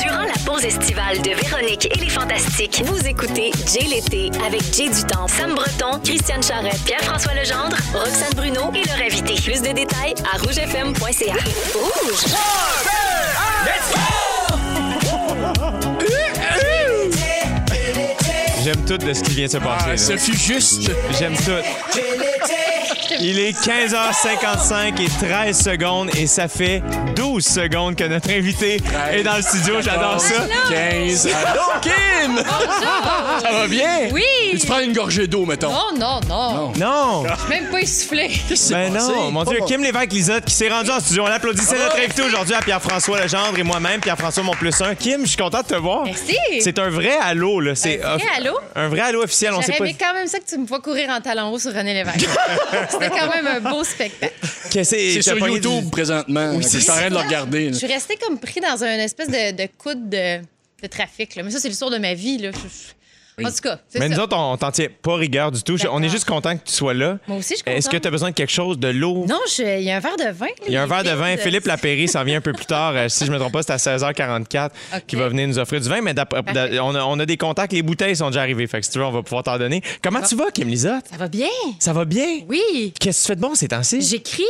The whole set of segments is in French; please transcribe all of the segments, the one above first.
Durant la pause estivale de Véronique et les Fantastiques, vous écoutez Jay l'été avec Jay Dutemps, Sam Breton, Christiane Charrette, Pierre-François Legendre, Roxane Bruno et leur invité. Plus de détails à rougefm.ca. Rouge! J'aime tout de ce qui vient de se passer. Ah, là. fut juste. J'aime tout. Il est 15h55 et 13 secondes et ça fait 12 secondes que notre invité est dans le studio. J'adore ça. 15. Allô, Kim! Ça va bien? Oui! Tu prends une gorgée d'eau, mettons? Non, non, non. Non! Je suis même pas essoufflé. S'est Ben non, mon Dieu, Kim Lévesque-Lisotte qui s'est rendu en studio. On applaudissait notre invité aujourd'hui à Pierre-François Legendre et moi-même, Pierre-François mon plus un. Kim, je suis content de te voir. Merci. C'est un vrai allô, là. C'est Un vrai off- allô? Un vrai allô officiel. On sait pas. quand même ça que tu me vois courir en talons hauts sur René Lévesque. C'était quand même un beau spectacle. Que C'est sur YouTube présentement. Oui, je c'est en train de le regarder. Je suis restée comme pris dans un espèce de, de coude de, de trafic. Là. Mais ça, c'est l'histoire de ma vie. Là. Je- En tout cas, c'est Mais nous autres, on t'en tient pas rigueur du tout. Je- On est D'accord. juste content que tu sois là. Moi aussi, je suis Est-ce que contente. tu as besoin de quelque chose, de l'eau? Non, je- il y a un verre de vin. là, Il y a un verre de vin. Philippe Lapéry s'en vient un peu plus tard. euh, si je me trompe pas, c'est à 16h44 OK. qui va venir nous offrir du vin. Mais d'après- on, a, on a des contacts. Les bouteilles sont déjà arrivées. Fait que si tu veux, on va pouvoir t'en donner. Comment tu vas, Kim Lisotte? Ça va bien? Ça va bien? Oui. Qu'est-ce que tu fais de bon ces temps-ci? J'écris.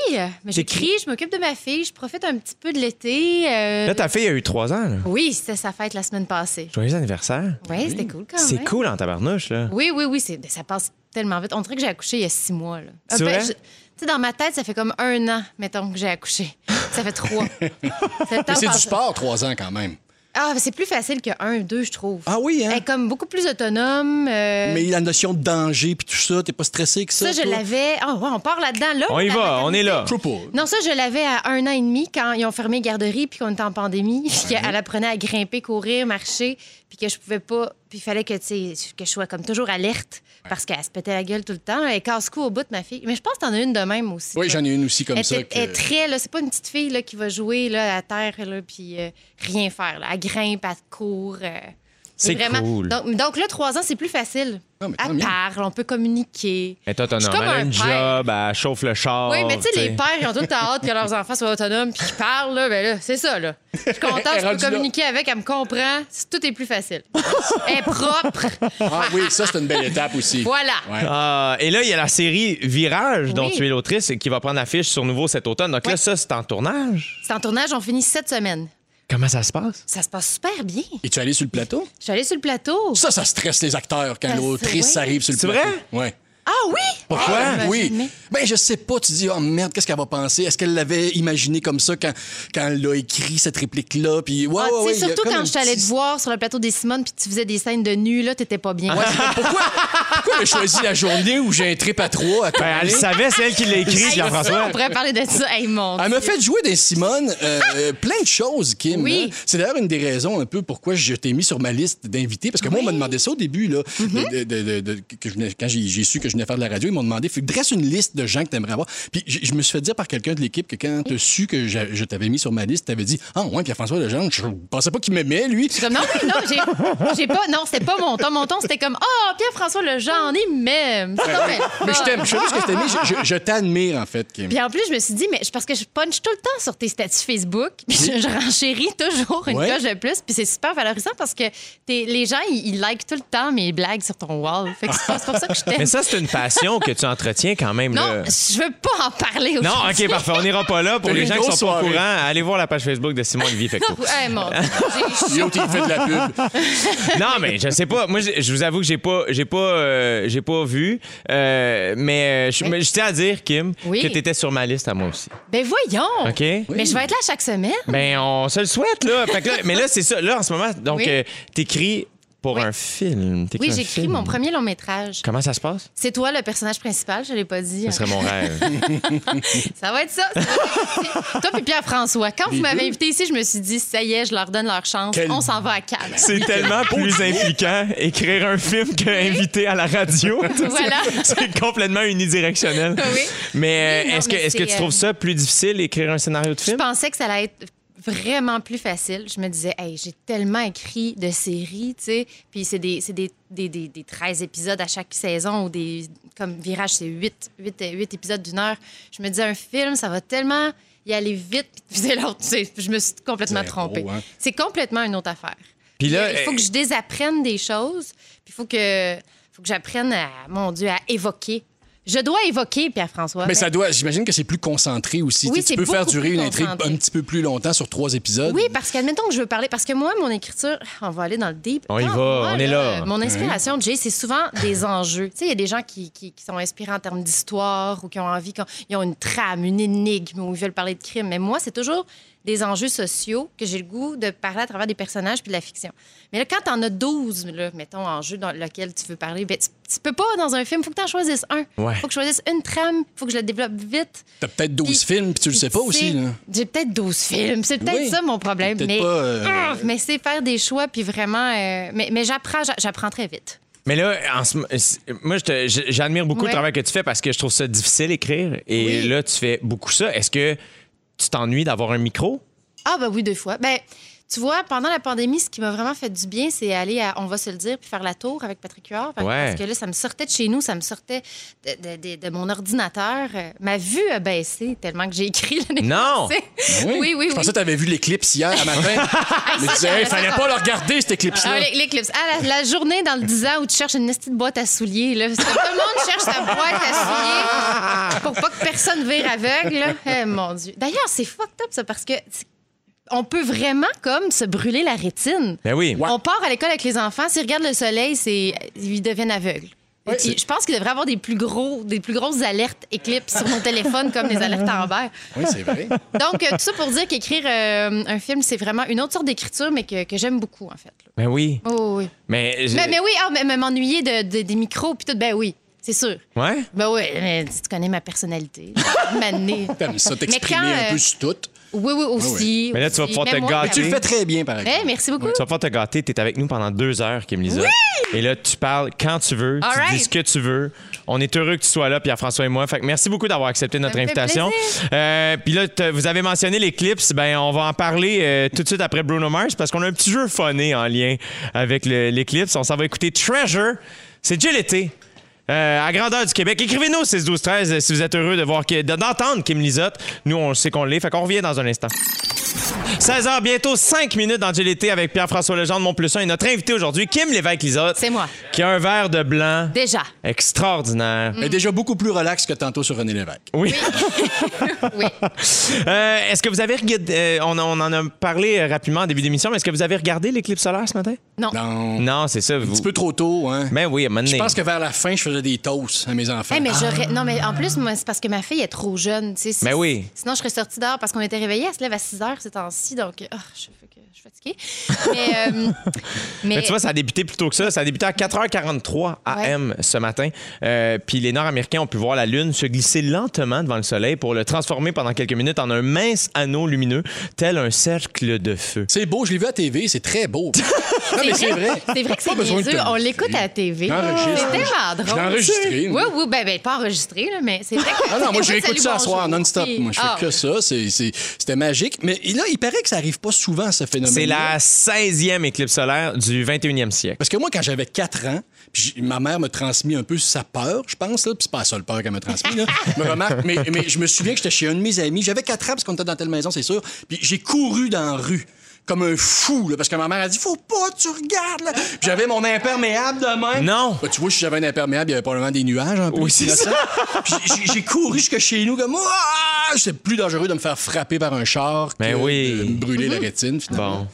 Mais T'écris? J'écris, je m'occupe de ma fille, je profite un petit peu de l'été. euh, Là, ta fille a eu trois ans. là. Oui, c'était sa fête la semaine passée. Joyeux anniversaire. Oui, c'était cool quand même. C'est cool en tabarnouche, là. Oui, oui, oui, c'est, ça passe tellement vite. On dirait que j'ai accouché il y a six mois. Là. C'est Euh, ben, vrai? je- Tu sais, dans ma tête, ça fait comme un an, mettons, que j'ai accouché. Ça fait trois. C'est passe- du sport, trois ans quand même. Ah, mais c'est plus facile que un, deux, je trouve. Ah oui, hein? Elle est comme beaucoup plus autonome. euh, Mais la notion de danger puis tout ça, t'es pas stressé que ça? ça, je l'avais. Ah, ouais, on part là-dedans, là. On y va, on est là. Non, ça, je l'avais à un an et demi quand ils ont fermé les garderies puis qu'on était en pandémie. Puis qu'elle apprenait à grimper, courir, marcher, puis que je pouvais pas. Puis il fallait que, que je sois comme toujours alerte parce qu'elle se pétait la gueule tout le temps. Elle casse-cou au bout de ma fille. Mais je pense que t'en as une de même aussi. Oui, j'en ai une aussi comme Elle, ça. que- elle est très, là, c'est pas une petite fille là, qui va jouer là, à terre là, puis euh, rien faire. Là. Elle grimpe, elle court. euh, C'est vraiment... cool. Donc, donc là, trois ans, c'est plus facile. Mais elle parle, on peut communiquer. Elle est autonome. Elle a un une job, elle chauffe le char. Oui, mais tu sais, les pères, ils ont tout le temps hâte que leurs enfants soient autonomes puis qu'ils parlent, là, ben là, c'est ça, là. Je suis contente, je peux là. communiquer avec, elle me comprend, tout est plus facile. Elle est propre, Ah oui, ça, c'est une belle étape aussi. voilà. Ouais. Ah, et là, il y a la série Virage, dont Oui. tu es l'autrice, et qui va prendre affiche sur nouveau cet automne. Donc là, ça, c'est en tournage? C'est en tournage, on finit cette semaine. Comment ça se passe? Ça se passe super bien. Es-tu allé sur le plateau? Je suis allée sur le plateau. Ça, ça stresse les acteurs quand Ben, l'autrice c'est- ouais. arrive sur le C'est plateau. vrai? Ouais. Ah oui? Pourquoi? Ah, ben, oui. Ben, je sais pas. Tu dis, oh merde, qu'est-ce qu'elle va penser? Est-ce qu'elle l'avait imaginé comme ça quand, quand elle a écrit cette réplique-là? Puis, ouais, Ah, ouais, ouais, surtout quand je t'allais petit- te voir sur le plateau des Simones puis tu faisais des scènes de nu, là, t'étais pas bien. Ouais, pourquoi, pourquoi elle a choisi la journée où j'ai un trip à trois? À Ben, elle savait, c'est elle qui l'a écrit, Hey, Jean-François. On pourrait parler de ça. Hey, mon Elle m'a fait jouer des Simone euh, euh, plein de choses, Kim. Oui. hein. C'est d'ailleurs une des raisons un peu pourquoi je t'ai mis sur ma liste d'invités. Parce que moi, on m'a demandé ça au début, là, de- de- de- de- que je venais- quand j'ai j'ai su que je venais faire de la radio, ils m'ont demandé dresse une liste de gens que tu aimerais avoir. Puis je je me suis fait dire par quelqu'un de l'équipe que quand tu as su que je, je t'avais mis sur ma liste, tu avais dit Ah, ouais, Pierre-François Legendre, je pensais pas qu'il m'aimait, lui. Je suis comme, non, oui, non, j'ai, j'ai pas. Non, c'était pas mon ton. Mon ton, c'était comme, oh, Pierre-François Legendre, il m'aime. Mais je t'aime, je sais pas ce que je t'aime, je, je- je t'admire, en fait, Kim. Puis en plus, je me suis dit, mais je- parce que je punch tout le temps sur tes statuts Facebook, puis je, je renchéris toujours une Ouais. coche de plus, puis c'est super valorisant parce que t'es- les gens, ils, ils likent tout le temps mes blagues sur ton wall. Fait que c'est, c'est pour ça que je t'aime. Mais ça, c'est une passion que tu entretiens quand même. non, là. je veux pas en parler Non. OK, parfait. On n'ira pas là. Pour les gens qui sont pas au courant, allez voir la page Facebook de Simon Olivier Fecteau. Hey, mon Dieu, fait de la pub. Non, mais je sais pas. Moi, je, je vous avoue que j'ai pas, j'ai pas, euh, j'ai pas vu. Euh, mais euh, je, mais je tiens à dire, Kim, Oui. que t'étais sur ma liste à moi aussi. Ben voyons! OK? Mais je vais être là chaque semaine. Ben, on se le souhaite, là. Fait que là- mais là, c'est ça. Là, en ce moment, donc, Oui. euh, t'écris pour Oui. un film. Oui, j'écris mon premier long métrage. Comment ça se passe? C'est toi le personnage principal, je l'ai pas dit. Ce serait mon rêve. Ça va être ça. ça va être- toi puis Pierre-François, quand vous m'avez invité ici, je me suis dit, ça y est, je leur donne leur chance. Quel- On s'en va à Cannes. C'est tellement plus impliquant écrire un film qu'inviter à la radio. Voilà. C'est complètement unidirectionnel. Oui. Mais euh, non, est-ce que, mais est-ce que tu trouves euh, ça plus difficile écrire un scénario de Je film? pensais que ça allait être vraiment plus facile. Je me disais, hey, j'ai tellement écrit de séries, tu sais. Puis c'est des, des, des, des, des 13 épisodes à chaque saison ou des. Comme Virage, c'est 8, 8, 8 épisodes d'une heure. Je me disais, un film, ça va tellement y aller vite, puis l'autre. Je me suis complètement trompée. hein. C'est complètement une autre affaire. Puis là, il faut euh, que je désapprenne des choses, puis il faut que, faut que j'apprenne à, mon Dieu, à évoquer. Je dois évoquer, Pierre-François. Mais ça doit, j'imagine que c'est plus concentré aussi. Oui, Tu sais, c'est tu peux faire durer une intrigue un petit peu plus longtemps sur trois épisodes. Oui, parce qu'admettons que je veux parler. Parce que moi, mon écriture, on va aller dans le deep. On y Quand va, moi, on est là. Mon inspiration, Jay, c'est souvent des enjeux. Tu sais, il y a des gens qui, qui- qui sont inspirés en termes d'histoire ou qui ont envie, qu'on- ils ont une trame, une énigme ou ils veulent parler de crime. Mais moi, c'est toujours des enjeux sociaux que j'ai le goût de parler à travers des personnages puis de la fiction. Mais là, quand t'en as 12, là, mettons, enjeux dans lequel tu veux parler, ben, tu, tu peux pas dans un film. faut que t'en choisisses un. Ouais. faut que je choisisse une trame. faut que je la développe vite. T'as peut-être 12 Puis- films, puis tu le sais pas aussi. J'ai peut-être 12 films. C'est peut-être Oui. ça mon problème. Peut-être Mais, pas, euh, Ah, mais c'est faire des choix, puis vraiment. euh, mais mais j'apprends, j'a- j'apprends très vite. Mais là, en ce- c'est- moi, j'admire beaucoup le travail que tu fais parce que je trouve ça difficile écrire. Et Oui. là, tu fais beaucoup ça. Est-ce que tu t'ennuies d'avoir un micro? Ah, ben oui, deux fois. Ben, tu vois, pendant la pandémie, ce qui m'a vraiment fait du bien, c'est aller à On va se le dire, puis faire la tour avec Patrick Huard. Ouais. Parce que là, ça me sortait de chez nous, ça me sortait de, de- de- de mon ordinateur. Ma vue a baissé tellement que j'ai écrit l'année Non! passée. Oui, oui, oui. Je pensais oui. que t'avais vu l'éclipse hier à matin. mais tu disais, j'avais hey, fallait pas le regarder, cet éclipse-là. Ah, l'é- l'éclipse. Ah, la, la journée dans le 10 ans où tu cherches une petite boîte à souliers. Là. Parce que tout le monde cherche sa boîte à souliers pour pas que personne vire aveugle. là. Eh, mon Dieu. D'ailleurs, c'est fucked up, ça, parce que on peut vraiment comme se brûler la rétine. Ben oui. On part à l'école avec les enfants, s'ils regardent le soleil, c'est ils deviennent aveugles. Je pense qu'il devrait avoir des plus gros, des plus grosses alertes éclipses sur nos téléphones comme les alertes Amber. Oui, c'est vrai. Donc euh, tout ça pour dire qu'écrire euh, un film, c'est vraiment une autre sorte d'écriture, mais que, que j'aime beaucoup en fait. Ben oui. Oh, oui. Mais, je- Mais, mais oui, ah, mais, m'ennuyer de, de- des micros, puis tout, ben oui, c'est sûr. Ouais? Ben oui, mais tu connais ma personnalité. M'amener. T'aimes ça, Mais t'exprimer quand, un euh, peu sur tout. Oui, oui, aussi. Mais là, tu vas pouvoir te gâter. Tu le fais très bien, par exemple. Eh, merci beaucoup. Tu vas pouvoir te gâter. Tu es avec nous pendant deux heures, Kim Lisa. Et là, tu parles quand tu veux. All tu right. dis ce que tu veux. On est heureux que tu sois là, Pierre-François et moi. Fait que merci beaucoup d'avoir accepté notre invitation. Euh, Puis là, vous avez mentionné les clips. Ben, on va en parler euh, tout de suite après Bruno Mars parce qu'on a un petit jeu funné en lien avec le- les clips. On s'en va écouter Treasure. C'est déjà l'été. Euh, à grandeur du Québec. Écrivez-nous au 6 12 13 si vous êtes heureux de voir d'entendre Kim Lizotte. Nous, on sait qu'on l'est. Fait qu'on revient dans un instant. 16h, bientôt 5 minutes dans GLT avec Pierre-François Legendre, mon plus 1 et notre invité aujourd'hui, Kim Lévesque-Lizotte. C'est moi. Qui a un verre de blanc Déjà. extraordinaire. Est déjà beaucoup plus relax que tantôt sur René Lévesque. Oui. Oui. Euh, est-ce que vous avez regardé. euh, on, on en a parlé rapidement en début d'émission, mais est-ce que vous avez regardé l'éclipse solaire ce matin? Non. Non. Non, c'est ça. Un Vous... petit peu trop tôt, hein. Ben oui, à un moment Je pense que vers la fin, je faisais des toasts à mes enfants. Eh, mais j'aurais. Non, mais en plus, moi, c'est parce que ma fille est trop jeune. tu sais. Si- Ben oui. Sinon, je serais sortie dehors parce qu'on était réveillés. Elle se lève à 6 heures ces temps-ci. Donc, ah, que je suis fatiguée. Mais, euh, mais, Mais tu vois, ça a débuté plus tôt que ça. Ça a débuté à 4h43 AM ce matin. Euh, puis les Nord-Américains ont pu voir la Lune se glisser lentement devant le Soleil pour le transformer pendant quelques minutes en un mince anneau lumineux, tel un cercle de feu. C'est beau, je l'ai vu à TV, c'est très beau. non, mais c'est vrai. C'est vrai que c'est Pas besoin de niaiseux. On l'écoute à la TV. Je. C'est tellement Je drôle. l'ai enregistré, Oui, oui, ben, ben, pas enregistré, là, mais c'est vrai que. Ah non, moi, Écoute, j'écoute ça à soir non-stop. Moi, je fais Ah. que ça. C'est- c'est- C'était magique. Mais là, il paraît que ça arrive pas souvent, ce phénomène. C'est la 16e éclipse solaire du 21e siècle. Parce que moi, quand j'avais 4 ans, puis ma mère me transmis un peu sa peur, je pense, là, puis c'est pas la seule peur qu'elle là. Je me remarque, mais, mais je me souviens que j'étais chez un de mes amis. J'avais 4 ans parce qu'on était dans telle maison, c'est sûr. Puis j'ai couru dans la rue comme un fou, là, parce que ma mère a dit Faut pas, tu regardes, là. Puis j'avais mon imperméable de même. Non. Ben, tu vois, si j'avais un imperméable, il y avait probablement des nuages un peu. Oui, c'est innocents. Puis j'ai- couru jusque chez nous comme Ah! C'est plus dangereux de me faire frapper par un char que Ben oui. de me brûler la rétine, finalement. Bon.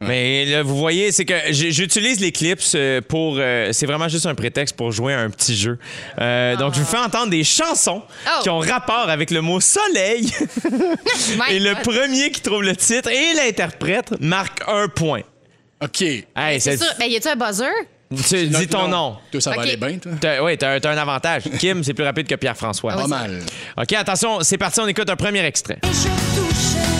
Mais là, vous voyez, c'est que j'utilise l'éclipse euh, pour. euh, c'est vraiment juste un prétexte pour jouer à un petit jeu. Euh, Donc, je vous fais entendre des chansons Oh. qui ont rapport avec le mot soleil. Et le premier qui trouve le titre et l'interprète marque un point. OK. Hey, C'est sûr. Ben, y a-tu un buzzer? tu dis ton nom. Toi, ça va OK. aller bien, toi? T'as- Oui, t'as un avantage. Kim, c'est plus rapide que Pierre-François. Pas mal. OK, attention, c'est parti, on écoute un premier extrait. Je touche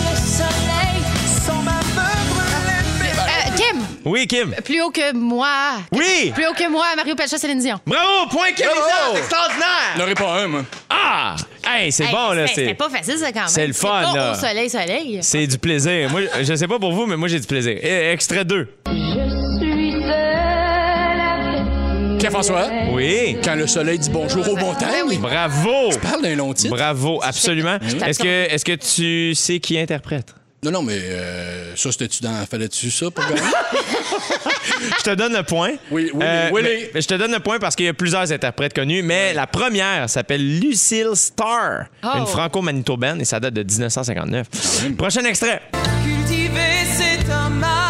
Oui, Kim. plus haut que moi. Oui! Plus haut que moi, Mario Pelcha, Céline Dion. Bravo, point Kim Bravo! Lizotte, extraordinaire! J'en aurais pas un, moi. Ah! Hey, c'est Hey, bon, là. C'est pas facile, ça, quand même. c'est le fun, pas là. au soleil, soleil. c'est du plaisir. Moi, je sais pas pour vous, mais moi, j'ai du plaisir. Eh, Extrait 2. Je suis seule avec Pierre-François, Oui. quand le soleil dit bonjour aux montagnes, oui. Bravo. parle d'un long titre? Bravo, absolument. Est-ce que, est que tu sais qui interprète? Non, non, mais euh, ça, c'était-tu dans. Fallait-tu ça pour gagner? Je te donne le point. Euh, Oui, oui, oui. mais- mais je te donne le point parce qu'il y a plusieurs interprètes connus, mais la première s'appelle Lucille Starr, Oh. une franco-manitobaine, et ça date de 1959. Prochain extrait. Cultiver ses tomates. Ah!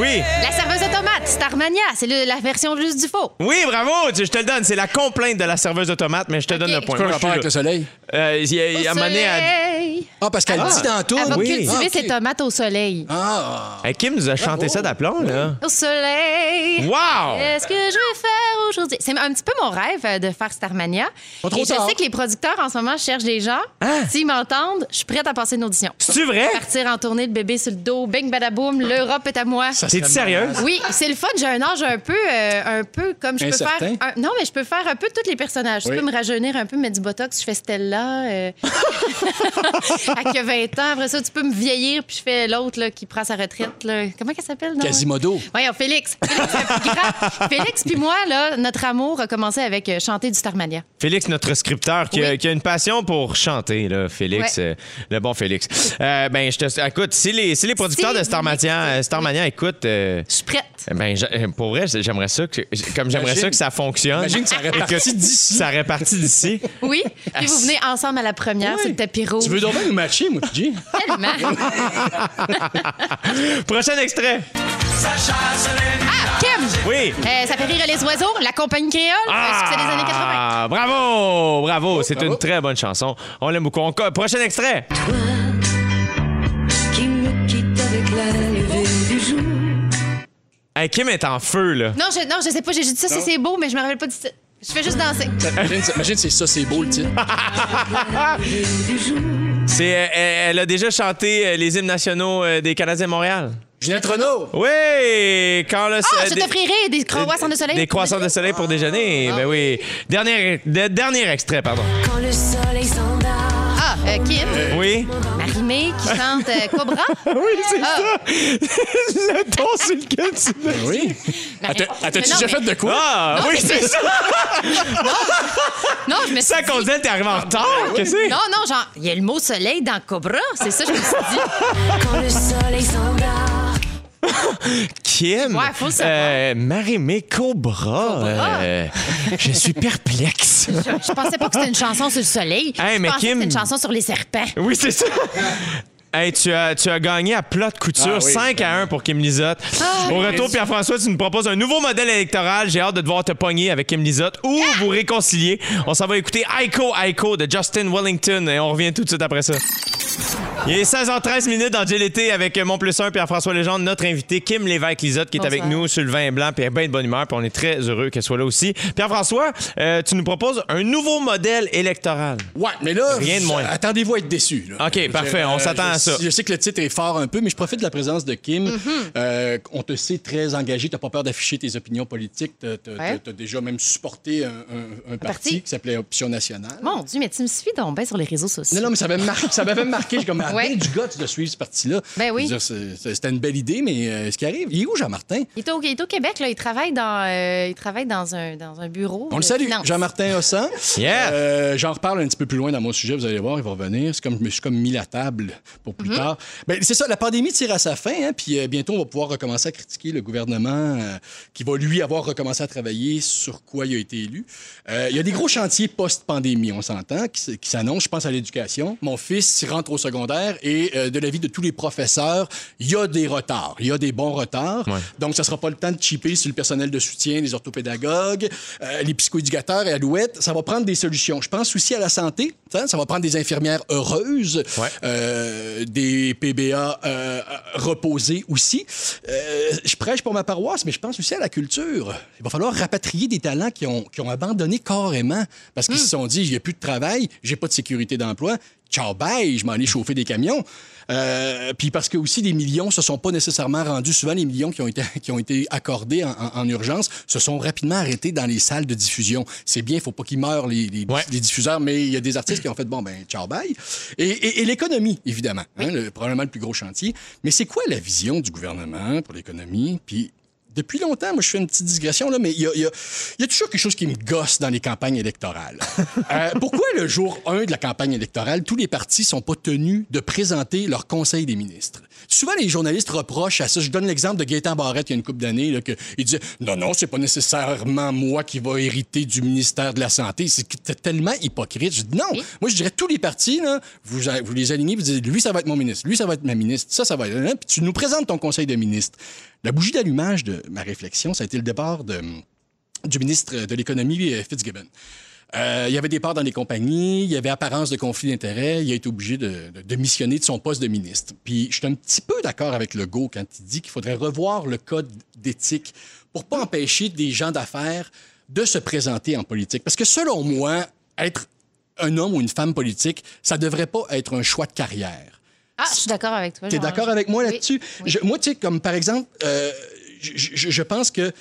Oui. La serveuse automate, Starmania. C'est la version juste du faux. Oui, bravo, tu- je te le donne. C'est la complainte de la serveuse automate, mais je te donne le point. Quoi Moi, rapport avec le soleil? Euh, il y a- il y a soleil. Ah, parce qu'elle dit dans tout. Elle va oui. cultiver Ah, ok. ses tomates au soleil. Ah! Hey, Kim nous a chanté ça d'aplomb, là. Au soleil. Wow! Qu'est-ce que je vais faire aujourd'hui? C'est un petit peu mon rêve euh, de faire Starmania. Pas trop Et je sais que les producteurs en ce moment cherchent des gens. Hein? S'ils m'entendent, je suis prête à passer une audition. C'est-tu vrai? Partir en tournée, le bébé sur le dos, bing badaboum, l'Europe est à moi. Ça Malade. sérieuse? Oui, c'est le fun. J'ai un âge un peu, euh, un peu comme je peux Incertain. faire. un- non, mais je peux faire un peu tous les personnages. Oui. Je peux me rajeunir un peu, mettre du botox. Je fais Stella. Euh... à que 20 ans. Après ça, tu peux me vieillir, puis je fais l'autre là, qui prend sa retraite. Là. Comment qu'elle s'appelle? non? Quasimodo. Voyons, Félix. Félix, plus puis moi, là, notre amour a commencé avec euh, chanter du Starmania. Félix, notre scripteur, qui, a, Oui. qui a une passion pour chanter, là, Félix, Ouais. euh, le bon Félix. Euh, ben, je te, écoute, si les, si les producteurs Si de Starmania, Starmania écoutent, euh, Je suis prête. ben, j'a- euh, pour vrai, j'aimerais ça, que, comme j'aimerais ça que ça fonctionne. imagine que ça répartit d'ici. Ça répartit d'ici. Oui. Puis vous venez ensemble à la première Oui. sur le tapis rouge. Tu veux donc nous matcher, moi? Tellement. Prochain extrait. Ah, Kim! Oui. Euh, ça fait rire les oiseaux, la compagnie créole, un succès des années 80. Ah, bravo, bravo. C'est une très bonne chanson. On l'aime beaucoup. On prochain extrait. Hey, Kim est en feu, là. Non, je, non, je sais pas, j'ai juste dit ça, c'est beau, mais je me rappelle pas du titre. Je fais juste danser. Imagine, imagine c'est ça, c'est beau, le titre. C'est, euh, elle, elle a déjà chanté euh, les hymnes nationaux euh, des Canadiens de Montréal. Ginette Renault. Oui, quand le Ah, euh, je des- t'offrirai des croissants de soleil. Des croissants de soleil pour déjeuner. Ben oui. Dernier, de- dernier extrait, pardon. Quand le soleil s'endort. Ah, euh, Kim, Oui. Marie-Mé qui chante euh, Cobra. Oui, c'est Ah. ça. le ton sur lequel tu mets. Oui. T'as-tu déjà mais- fait de quoi? Ah, Non, oui, c'est ça. Non, je me suis Ça dit... qu'on disait, t'es arrivé en retard. Qu'est-ce que c'est? Non, non, genre, il y a le mot soleil dans Cobra. C'est ça, je me suis dit. Quand le soleil s'endort. Kim. Ouais, faut. Euh, Marie-Mé Cobra. euh, je suis perplexe. Je pensais pas que c'était une chanson sur le soleil. Hey, je mais pensais Kim- que c'était une chanson sur les serpents. Oui, c'est ça. Hey, tu as, tu as gagné à plat de couture Ah oui, 5 à 1 pour Kim Lizotte. Au retour, Pierre-François, tu nous proposes un nouveau modèle électoral. J'ai hâte de devoir te pogner avec Kim Lizotte ou vous réconcilier. On s'en va écouter Aiko Aiko de Justin Wellington et on revient tout de suite après ça. Il est 16h13 minutes dans GLT avec mon plus 1 Pierre-François Legendre, notre invité Kim Lévesque-Lizotte qui est avec nous sur le vin blanc puis elle est bien de bonne humeur puis on est très heureux qu'elle soit là aussi. Pierre-François, euh, tu nous proposes un nouveau modèle électoral. Ouais, mais là, Rien de moins. attendez-vous à être déçus. là. OK, parfait, on s'attend à ça. Je sais que le titre est fort un peu, mais je profite de la présence de Kim. Mm-hmm. Euh, on te sait très engagé, t'as pas peur d'afficher tes opinions politiques. Ouais. t'as déjà même supporté un, un- un parti, parti. qui s'appelait Option nationale. Mon Dieu, mais tu me suis donc bien sur les réseaux sociaux. Non, non, mais ça m'avait marqué. Ça m'avait marqué. J'ai comme ah, Ouais. ben du gars de suivre ce parti-là. Ben oui. C'était une belle idée, mais euh, ce qui arrive, il est où Jean-Martin? Il est, au, il est au Québec, là. Il travaille dans, euh, il travaille dans, un, dans un bureau. On le salue. Jean-Martin Hossan. Yeah. Euh, J'en reparle un petit peu plus loin dans mon sujet, vous allez voir, il va revenir. C'est comme je me suis comme mis la table pour plus tard. Ben, c'est ça, la pandémie tire à sa fin, hein, puis euh, bientôt on va pouvoir recommencer à critiquer le gouvernement euh, qui va lui avoir recommencé à travailler sur quoi il a été élu. Euh, Il y a des gros chantiers post-pandémie, on s'entend, qui, s'annoncent. Je pense à l'éducation. Mon fils il rentre au secondaire et euh, de l'avis de tous les professeurs, il y a des retards. Il y a des bons retards. Ouais. Donc, ça sera pas le temps de chipper sur le personnel de soutien, les orthopédagogues, euh, les psychoéducateurs et Alouette. Ça va prendre des solutions. Je pense aussi à la santé. Ça, ça va prendre des infirmières heureuses, Ouais. Euh, des PBA euh, reposés aussi. Euh, je prêche pour ma paroisse, mais je pense aussi à la culture. Il va falloir rapatrier des talents qui ont, qui ont abandonné carrément parce qu'ils se sont dit, il n'y a plus de travail, j'ai pas de sécurité d'emploi. Ciao, bye, je m'en ai chauffer des camions. Euh, puis parce que aussi des millions se sont pas nécessairement rendus. Souvent, les millions qui ont été, qui ont été accordés en, en- en urgence se sont rapidement arrêtés dans les salles de diffusion. C'est bien, il faut pas qu'ils meurent les, les- Ouais. les diffuseurs, mais il y a des artistes qui ont fait bon ben ciao bye. Et, et- et l'économie, évidemment, hein, le- probablement le plus gros chantier. Mais c'est quoi la vision du gouvernement pour l'économie? Puis depuis longtemps, moi, je fais une petite digression, là, mais il y a, il y a- il y a toujours quelque chose qui me gosse dans les campagnes électorales. Euh, pourquoi le jour 1 de la campagne électorale, tous les partis sont pas tenus de présenter leur conseil des ministres? Souvent, les journalistes reprochent à ça. Je donne l'exemple de Gaétan Barrette il y a une couple d'années, là, que il disait Non, non, c'est pas nécessairement moi qui va hériter du ministère de la Santé. C'est tellement hypocrite. Je dis Non, moi, je dirais tous les partis, là, vous, vous les alignez, vous dites Lui, ça va être mon ministre, lui, ça va être ma ministre, ça, ça va être. hein, Puis tu nous présentes ton conseil de ministres. La bougie d'allumage de ma réflexion, ça a été le départ du ministre de l'Économie, euh, Fitzgibbon. Euh, il y avait des parts dans les compagnies, il y avait apparence de conflit d'intérêts, il a été obligé de, de, de missionner de son poste de ministre. Puis je suis un petit peu d'accord avec Legault quand il dit qu'il faudrait revoir le code d'éthique pour pas empêcher des gens d'affaires de se présenter en politique. Parce que selon moi, être un homme ou une femme politique, ça devrait pas être un choix de carrière. Ah, je suis d'accord avec toi. Tu es d'accord avec moi là-dessus? oui. Je- moi, tu sais, comme par exemple, euh, je, je- je pense que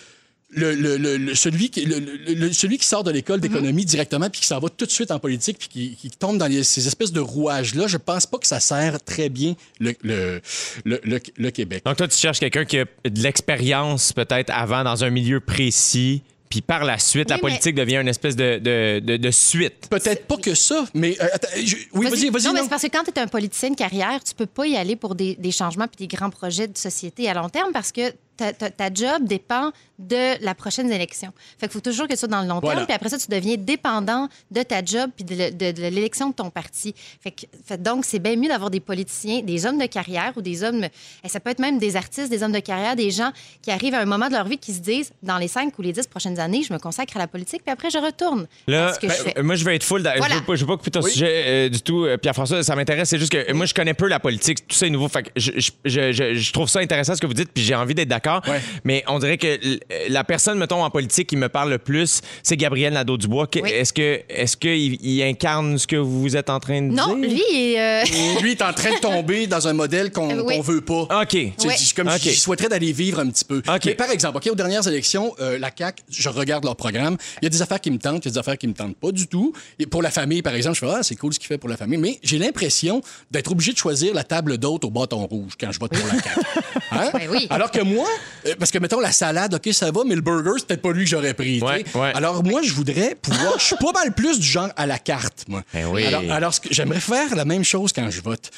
le, le- le- le- celui, qui, le- le- le- celui qui sort de l'école d'économie directement puis qui s'en va tout de suite en politique puis qui, qui tombe dans les- ces espèces de rouages-là, je pense pas que ça sert très bien le, le, le- le- le Québec. Donc, toi, tu cherches quelqu'un qui a de l'expérience peut-être avant dans un milieu précis, puis par la suite, la politique devient une espèce de, de, de- de suite. Peut-être pas que ça, mais... euh, attends, je- oui, vas-y, vas-y. Non, mais c'est parce que quand tu es un politicien de carrière, tu peux pas y aller pour des, des changements puis des grands projets de société à long terme parce que ta, ta- ta job dépend de la prochaine élection. Fait qu'il faut toujours que tu sois dans le long Voilà. terme, puis après ça, tu deviens dépendant de ta job puis de, le- de- de l'élection de ton parti. Fait que, fait donc, c'est bien mieux d'avoir des politiciens, des hommes de carrière ou des hommes... et ça peut être même des artistes, des hommes de carrière, des gens qui arrivent à un moment de leur vie qui se disent, dans les cinq ou les dix prochaines années, je me consacre à la politique, puis après, je retourne Là, à ce que ben, je fais. moi, je vais être full. dans- Voilà. Je veux pas, je veux pas couper ton sujet euh, du tout, euh, Pierre-François. Ça m'intéresse. C'est juste que euh, moi, je connais peu la politique. Tout ça est nouveau. Fait que je, je- je- je- je trouve ça intéressant ce que vous dites, puis j'ai envie d'être d'accord. Ouais. Mais on dirait que l- la personne, mettons, en politique qui me parle le plus, c'est Gabriel Nadeau-Dubois. Oui. Est-ce que est-ce qu'il il incarne ce que vous êtes en train de Non, dire? lui, il est, euh, Lui est en train de tomber dans un modèle qu'on Euh, oui. veut pas. OK. Je- Comme OK. je souhaiterais d'aller vivre un petit peu. OK. Mais par exemple, OK, aux dernières élections, euh, la CAQ, je regarde leur programme. Il y a des affaires qui me tentent, il y a des affaires qui me tentent pas du tout. Et pour la famille, par exemple, je fais Ah, c'est cool ce qu'il fait pour la famille. Mais j'ai l'impression d'être obligé de choisir la table d'hôte au bâton rouge quand je vote pour la CAQ. Hein? Ben oui. Alors que moi, euh, parce que mettons la salade, OK, ça va, mais le burger, c'est peut-être pas lui que j'aurais pris. Ouais, ouais. Alors moi, je voudrais pouvoir. Je suis pas mal plus du genre à la carte, moi. Ben oui. Alors, alors, j'aimerais faire la même chose quand je vote.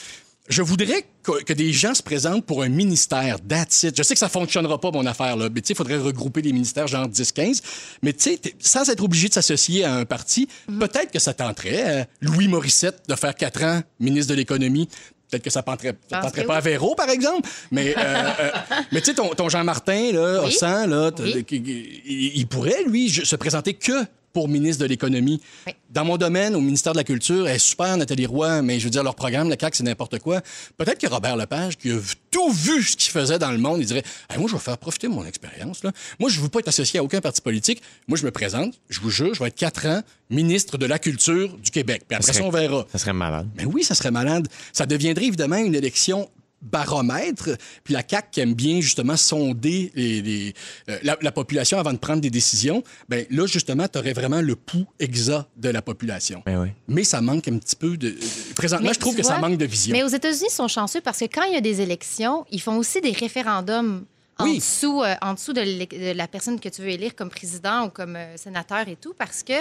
Je voudrais que, que des gens se présentent pour un ministère, that's it. Je sais que ça fonctionnera pas, mon affaire, là. Mais tu sais, il faudrait regrouper les ministères, genre 10-15. Mais tu sais, sans être obligé de s'associer à un parti, peut-être que ça tenterait à Louis Morissette de faire quatre ans ministre de l'Économie. Peut-être que ça tenterait, pense tenterait pas à Véro, par exemple. Mais, euh, euh, mais tu sais, ton, ton Jean-Martin, là, Oui. au sang, là, Oui. il, il pourrait, lui, se présenter que pour ministre de l'Économie. Oui. Dans mon domaine, au ministère de la Culture, elle est super, Nathalie Roy, mais je veux dire, leur programme, la CAQ, c'est n'importe quoi. Peut-être que Robert Lepage, qui a tout vu ce qu'il faisait dans le monde, il dirait Hey, Moi, je vais faire profiter de mon expérience. là. Moi, je ne veux pas être associé à aucun parti politique. Moi, je me présente, je vous jure, je vais être quatre ans ministre de la Culture du Québec. Puis après ça, serait- on verra. Ça serait malade. Mais oui, ça serait malade. Ça deviendrait évidemment une élection baromètre. Puis la CAQ qui aime bien justement sonder les- les, euh, la, la population avant de prendre des décisions, ben là, justement, tu aurais vraiment le pouls exact de la population. Ben oui. Mais ça manque un petit peu de... Présentement, Mais je trouve que ça manque de vision. Mais aux États-Unis, ils sont chanceux parce que quand il y a des élections, ils font aussi des référendums en dessous, euh, en dessous de, l'é- de la personne que tu veux élire comme président ou comme euh, sénateur et tout, parce que,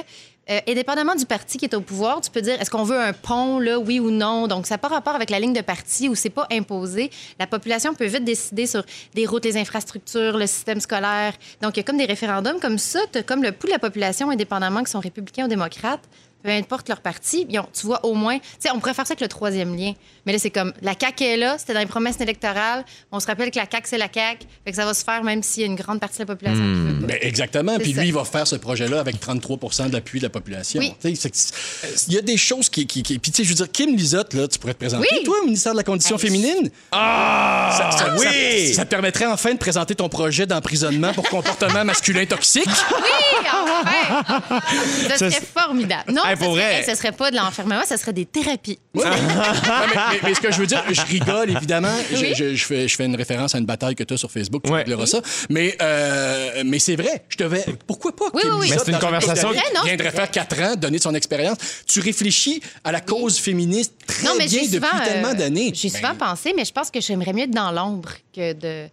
euh, indépendamment du parti qui est au pouvoir, tu peux dire est-ce qu'on veut un pont, là, oui ou non? Donc, ça n'a pas rapport avec la ligne de parti où c'est pas imposé. La population peut vite décider sur des routes, les infrastructures, le système scolaire. Donc, il y a comme des référendums comme ça. Comme le pouls de la population, indépendamment qu'ils sont républicains ou démocrates peu importe leur parti, ont- tu vois au moins, tu sais, on pourrait faire ça avec le troisième lien. Mais là, c'est comme la CAQ est là, c'était dans les promesses électorales. On se rappelle que la CAQ, c'est la CAQ. Fait que ça va se faire même s'il y a une grande partie de la population qui veut pas. Ben, exactement. Puis ça. lui, il va faire ce projet-là avec 33% de l'appui de la population. Oui. Il y a des choses qui. qui, qui- Puis, tu sais, je veux dire, Kim Lizotte, là, tu pourrais te présenter, Oui. toi, au ministère de la Condition féminine? Ah! Ça, ça- oui! ça- ça te permettrait enfin de présenter ton projet d'emprisonnement pour comportement masculin toxique? Oui, enfin! Ça Ça, serait c'est- formidable. Non, Hey, pour serait, vrai. hey, ce serait pas de l'enfermement, ça serait des thérapies. Ouais, mais, Ouais, mais- mais- mais ce que je veux dire, je rigole, évidemment. Je- Oui. Je, je fais, je fais une référence à une bataille que tu as sur Facebook, tu Ouais. ça. Mais, euh, mais c'est vrai, je te vais. Pourquoi pas? Oui, oui, oui. C'est une conversation- non, viendrait c'est faire quatre ans, donner de son expérience. Tu réfléchis à la cause féministe très non, mais bien depuis souvent, tellement euh, d'années. J'ai Ben, souvent pensé, mais je pense que j'aimerais mieux être dans l'ombre que de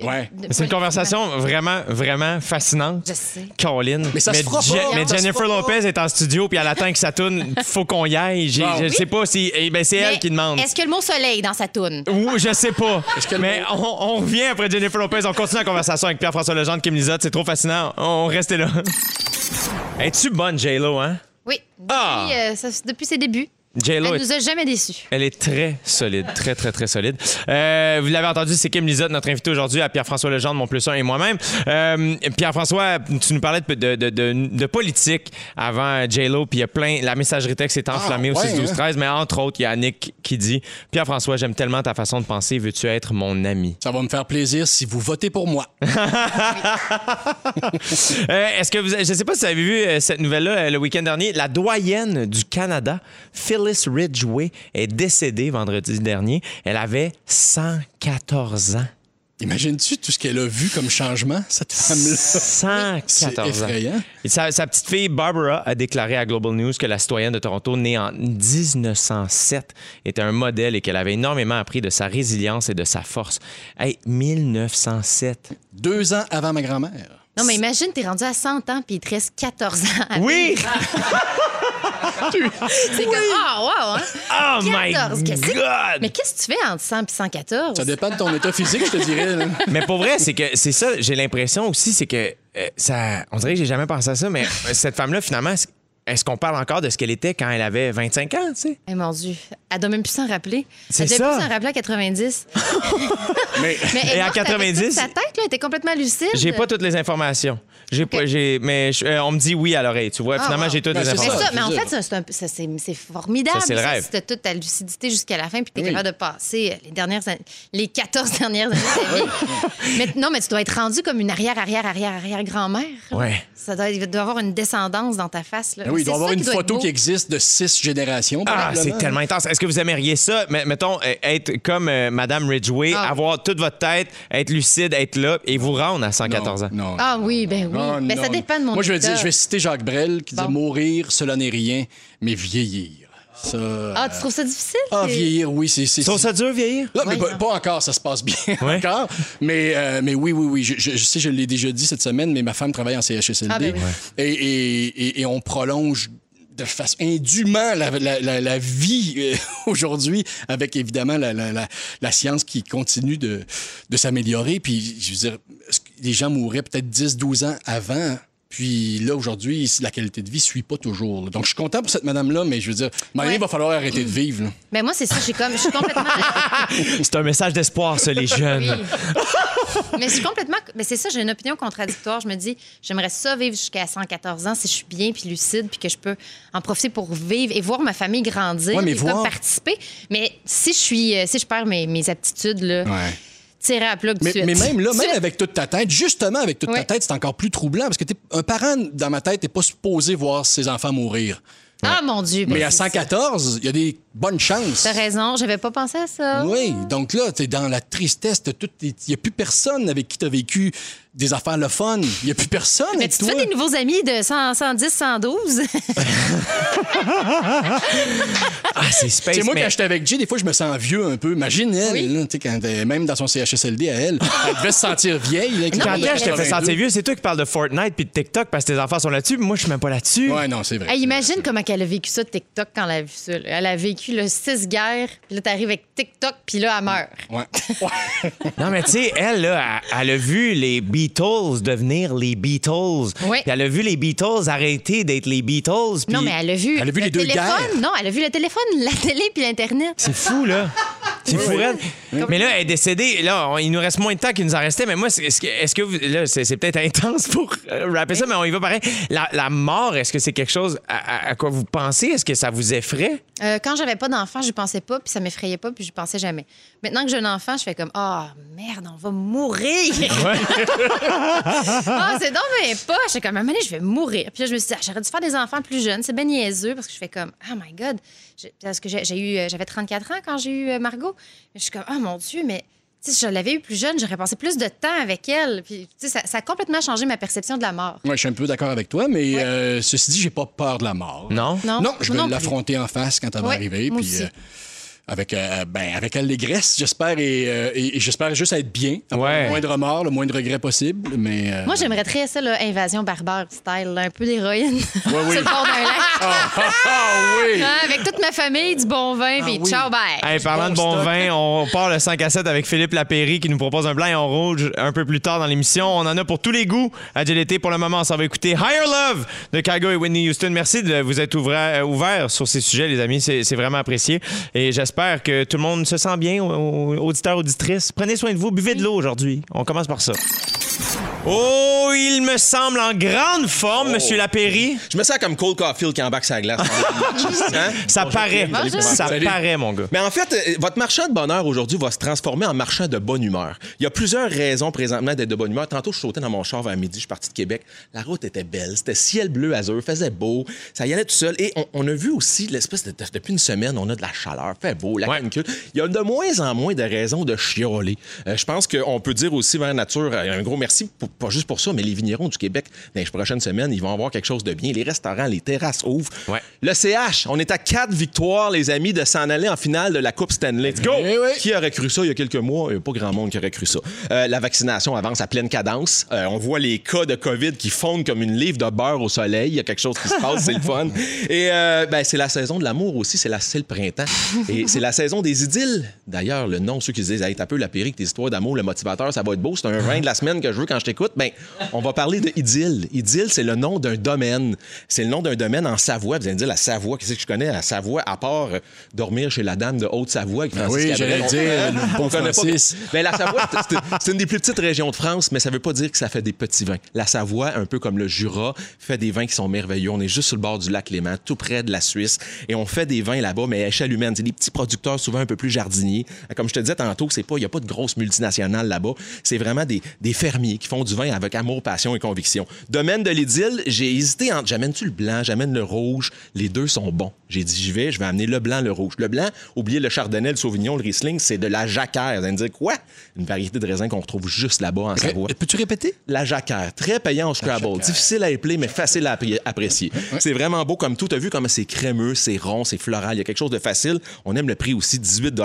Ouais. C'est une conversation vraiment, vraiment fascinante. Je sais. Colin. Mais ça se fera pas. mais Ça se Jennifer fera pas. Lopez est en studio puis elle attend que ça tourne. Faut qu'on y aille. J'ai- Bon. je Oui. sais pas si. eh ben, c'est elle Mais qui demande. Est-ce que le mot soleil dans sa toune? Ou je sais pas. que le Mais on, on revient après Jennifer Lopez. On continue la conversation avec Pierre-François Legendre, Kim Lizotte. C'est trop fascinant. On reste là. Es-tu bonne, J-Lo, hein? Oui. Depuis, Ah! euh, ça- depuis ses débuts. J-Lo Elle est nous a jamais déçus. Elle est très solide, très, très, très solide. Euh, vous l'avez entendu, c'est Kim Lizotte, notre invité aujourd'hui, à Pierre-François Legendre, mon plus un et moi-même. Euh, Pierre-François, tu nous parlais de, de, de, de- de politique avant J-Lo, puis il y a plein... La messagerie texte est enflammée Ah, au ouais, 6 12 hein? 13 mais entre autres, il y a Annick qui dit « Pierre-François, j'aime tellement ta façon de penser. Veux-tu être mon ami? Ça va me faire plaisir si vous votez pour moi. Euh, Est-ce que vous... Je sais pas si vous avez vu euh, cette nouvelle-là euh, le week-end dernier. La doyenne du Canada, Phyllis Ridgway, est décédée vendredi dernier. Elle avait 114 ans. Imagines-tu tout ce qu'elle a vu comme changement, cette femme-là? 114 C'est ans. effrayant. Et sa, sa petite fille Barbara a déclaré à Global News que la citoyenne de Toronto, née en 1907, était un modèle et qu'elle avait énormément appris de sa résilience et de sa force. Hey, 1907. Deux ans avant ma grand-mère. Non, mais imagine, t'es rendu à 100 ans puis il te reste 14 ans. à Oui! C'est comme, ah, wow, hein? Oh my 14, qu'est-ce que- God! Mais qu'est-ce que tu fais entre 100 et 114? Ça dépend de ton état physique, je te dirais. là. Mais pour vrai, c'est que c'est ça, j'ai l'impression aussi, c'est que euh, ça. On dirait que j'ai jamais pensé à ça, mais euh, cette femme-là, finalement, est-ce qu'on parle encore de ce qu'elle était quand elle avait 25 ans, tu sais? Eh mon Dieu, elle doit même plus s'en rappeler. C'est elle doit ça. plus s'en rappeler à 90. Mais Mais elle Et à morte avec 90? toute Sa tête, là, elle était complètement lucide. J'ai pas toutes les informations. J'ai pas, j'ai, mais je- euh, on me dit oui à l'oreille, tu vois. Ah, Finalement, wow. j'ai toutes Ben, les informations. ça. ça, mais en fait, ça, c'est ça, formidable. Ça, c'est le rêve. Si t'as toute ta lucidité jusqu'à la fin, puis t'es Oui. capable de passer euh, les dernières années- les 14 dernières années mais, non, mais tu dois être rendu comme une arrière, arrière, arrière, arrière grand-mère. Ouais. Ça doit, il doit y avoir une descendance dans ta face. Là. Ben oui, il doit y avoir une photo qui existe de six générations. Ah, c'est tellement intense. Est-ce que vous aimeriez ça? Mais, mettons, euh, être comme euh, Madame Ridgway, Ah. avoir toute votre tête, être lucide, être là et vous rendre à 114 ans? Non. Ah oui, ben oui. Non, ben, ça dépend de mon Moi, je vais, dire, je vais citer Jacques Brel qui Bon. Mourir, cela n'est rien, mais vieillir. Ça. Ah, tu trouves ça difficile? Ah, vieillir, oui, c'est. Tu trouves ça dur, vieillir? Là, mais Oui, pas, non. pas encore, ça se passe bien Ouais. encore. Mais, euh, mais oui, oui, oui. Je, je- je sais, je l'ai déjà dit cette semaine, mais ma femme travaille en CHSLD. Ah, ben oui. et, et- et- et on prolonge de façon indûment la, la- la- la vie euh, aujourd'hui, avec évidemment la, la- la- la science qui continue de, de s'améliorer. Puis, je veux dire, les gens mourraient peut-être 10, 12 ans avant? Puis là, aujourd'hui, la qualité de vie ne suit pas toujours. là. Donc, je suis content pour cette madame-là, mais je veux dire, Ouais. il va falloir arrêter de vivre. là. Ben moi, c'est ça. Je suis comme, je suis complètement. C'est un message d'espoir, ça, les jeunes. mais je suis complètement. Mais c'est ça, j'ai une opinion contradictoire. Je me dis, j'aimerais ça vivre jusqu'à 114 ans si je suis bien puis lucide puis que je peux en profiter pour vivre et voir ma famille grandir Ouais, mais et voir- comme participer. Mais si je suis, euh, si je perds mes, mes aptitudes là, Ouais. Tirer à plat tout de Mais, suite. mais même là, même avec toute ta tête, justement avec toute Oui. ta tête, c'est encore plus troublant parce que un parent, dans ma tête, n'est pas supposé voir ses enfants mourir. Ah mon Dieu. ben Mais à c'est ça. 114, il y a des bonnes chances. T'as raison, j'avais pas pensé à ça. Oui, donc là, tu es dans la tristesse. t'as tout- Il n'y a plus personne avec qui tu as vécu des affaires le fun. Il n'y a plus personne Mais avec tu te toi. fais des nouveaux amis de 100, 110, 112. Ah, c'est space. Tu sais, moi, mais- quand j'étais avec Jay, des fois, je me sens vieux un peu. Imagine elle, Oui. là, tu sais, quand elle- même dans son CHSLD à elle, elle devait se sentir vieille. Là, Quand âge je t'ai fait 82. sentir vieux, c'est toi qui parles de Fortnite puis de TikTok parce que tes enfants sont là-dessus. Moi, je suis même pas là-dessus. Ouais, non, c'est vrai. Hey, imagine comment elle a vécu ça, TikTok, quand elle a vu ça. Elle a vécu le six guerres, puis là, t'arrives avec TikTok, puis là, elle meurt. Ouais. Non, mais tu sais, elle, là, elle, elle a vu les Beatles devenir les Beatles. Oui. Puis elle a vu les Beatles arrêter d'être les Beatles. puis- Non, mais elle a vu. Elle a vu le les deux téléphone. guerres. Non, elle a vu le téléphone, la télé, puis l'Internet. C'est fou, là. C'est fou, raide. Mais là, elle est décédée. Là, on- il nous reste moins de temps qu'il nous en restait. Mais moi, c'est- est-ce que, vous- là, c'est, peut-être intense pour euh, rapper ça, mais on y va pareil. La, la mort, est-ce que c'est quelque chose à, à- à quoi vous pensez? Est-ce que ça vous effraie? Euh, quand j'avais pas d'enfant, je pensais pas, puis ça m'effrayait pas, puis je pensais jamais. Maintenant que j'ai un enfant, je fais comme Ah, merde, on va mourir. Ah, c'est donc mais pas. Je fais comme à un moment donné, je vais mourir. Puis là, je me suis dit, ah, j'aurais dû faire des enfants plus jeunes. C'est ben niaiseux parce que je fais comme, oh my God. Parce que j'ai eu, euh, j'avais 34 ans quand j'ai eu euh, Margot. Je suis comme, oh mon Dieu, mais si je l'avais eu plus jeune, j'aurais passé plus de temps avec elle. Puis, ça, ça a complètement changé ma perception de la mort. Ouais, je suis un peu d'accord avec toi, mais euh, ceci dit, j'ai pas peur de la mort. Non? Non, Non, je vais l'affronter en face quand elle va Ouais, arriver. moi Puis, aussi. euh, Avec, euh, ben, avec allégresse, j'espère, et, euh, et- et j'espère juste être bien, avoir Ouais. le moins de remords, le moins de regrets possible, mais... euh, Moi, j'aimerais très ça, là, invasion barbare style, là, un peu d'héroïne. oui. Sur le bord d'un lac. Ah, ah, ah, oui! Hein, avec toute ma famille, du bon vin, puis oui. ciao, bye. Hey, parlant de bon bon stock. vin, on part le 5 à 7 avec Philippe Lapéry qui nous propose un blanc et en rouge un peu plus tard dans l'émission. On en a pour tous les goûts à GLT. Pour le moment, on s'en va écouter Higher Love de Kygo et Whitney Houston. Merci de vous être ouvert, ouvert sur ces sujets, les amis. C'est c'est vraiment apprécié. Et j'espère que tout le monde se sent bien, au- au- auditeurs, auditrices. Prenez soin de vous. Buvez de l'eau aujourd'hui. On commence par ça. Oh, il me semble en grande forme, Monsieur Lapéry. Je me sens comme Cole Caulfield qui embarque sa glace. Hein? Ça paraît. Ça Salut. paraît, mon gars. Mais en fait, euh, votre marchand de bonheur aujourd'hui va se transformer en marchand de bonne humeur. Il y a plusieurs raisons présentement d'être de bonne humeur. Tantôt, je sautais dans mon char vers midi, je suis parti de Québec. La route était belle, c'était ciel bleu azur, faisait beau, ça y allait tout seul. Et on, on a vu aussi l'espèce de. Depuis une semaine, on a de la chaleur, fait beau, la Ouais. canicule. Il y a de moins en moins de raisons de chialer. Euh, je pense qu'on peut dire aussi, vers nature, euh, un gros merci, pour- pas juste pour ça, mais les vignerons du Québec, dans les prochaines semaines, ils vont avoir quelque chose de bien. Les restaurants, les terrasses ouvrent. Ouais. Le CH, on est à quatre victoires, les amis, de s'en aller en finale de la Coupe Stanley. Let's go! Oui. Qui aurait cru ça il y a quelques mois? Il n'y a pas grand monde qui aurait cru ça. Euh, la vaccination avance à pleine cadence. Euh, on voit les cas de COVID qui fondent comme une livre de beurre au soleil. Il y a quelque chose qui se passe, c'est le fun. Et euh, ben, c'est la saison de l'amour aussi, c'est la- c'est le printemps. Et c'est la saison des idylles. D'ailleurs, le nom, ceux qui se disent, hey, t'as peu la périque, tes histoires d'amour, le motivateur, ça va être beau, c'est un vin de la semaine que je veux quand je t'écoute. Ben, on va parler de idylle. Idylle, c'est le nom d'un domaine. C'est le nom d'un domaine en Savoie. Vous allez me dire, la Savoie, qu'est-ce que je connais? À Savoie, à part euh, dormir chez la dame de Haute-Savoie avec Ben Francis oui, j'allais dire, bon On connaît pas. Francis. Ben, la Savoie, c'est- une des plus petites régions de France, mais ça veut pas dire que ça fait des petits vins. La Savoie, un peu comme le Jura, fait des vins qui sont merveilleux. On est juste sur le bord du lac Léman, tout près de la Suisse, et on fait des vins là-bas, mais à échelle humaine. C'est des petits producteurs, souvent un peu plus jardiniers. Comme je te disais tantôt, c'est pas, il y a pas de grosses multinationales là-bas. C'est vraiment des, des fermiers qui font du vin avec amour, passion et conviction. Domaine de l'idylle, j'ai hésité entre j'amène-tu le blanc, j'amène le rouge? Les deux sont bons. J'ai dit, j'y vais, je vais amener le blanc, le rouge. Le blanc, oubliez le chardonnay, le sauvignon, le riesling, c'est de la jacquère. Vous allez me dire quoi? Une variété de raisin qu'on retrouve juste là-bas en Savoie. Peux-tu répéter? La jacquère, très payant au Scrabble. Difficile à épeler, mais facile à appré- apprécier. C'est vraiment beau comme tout. Tu as vu comme c'est crémeux, c'est rond, c'est floral. Il y a quelque chose de facile. On aime le prix aussi, 18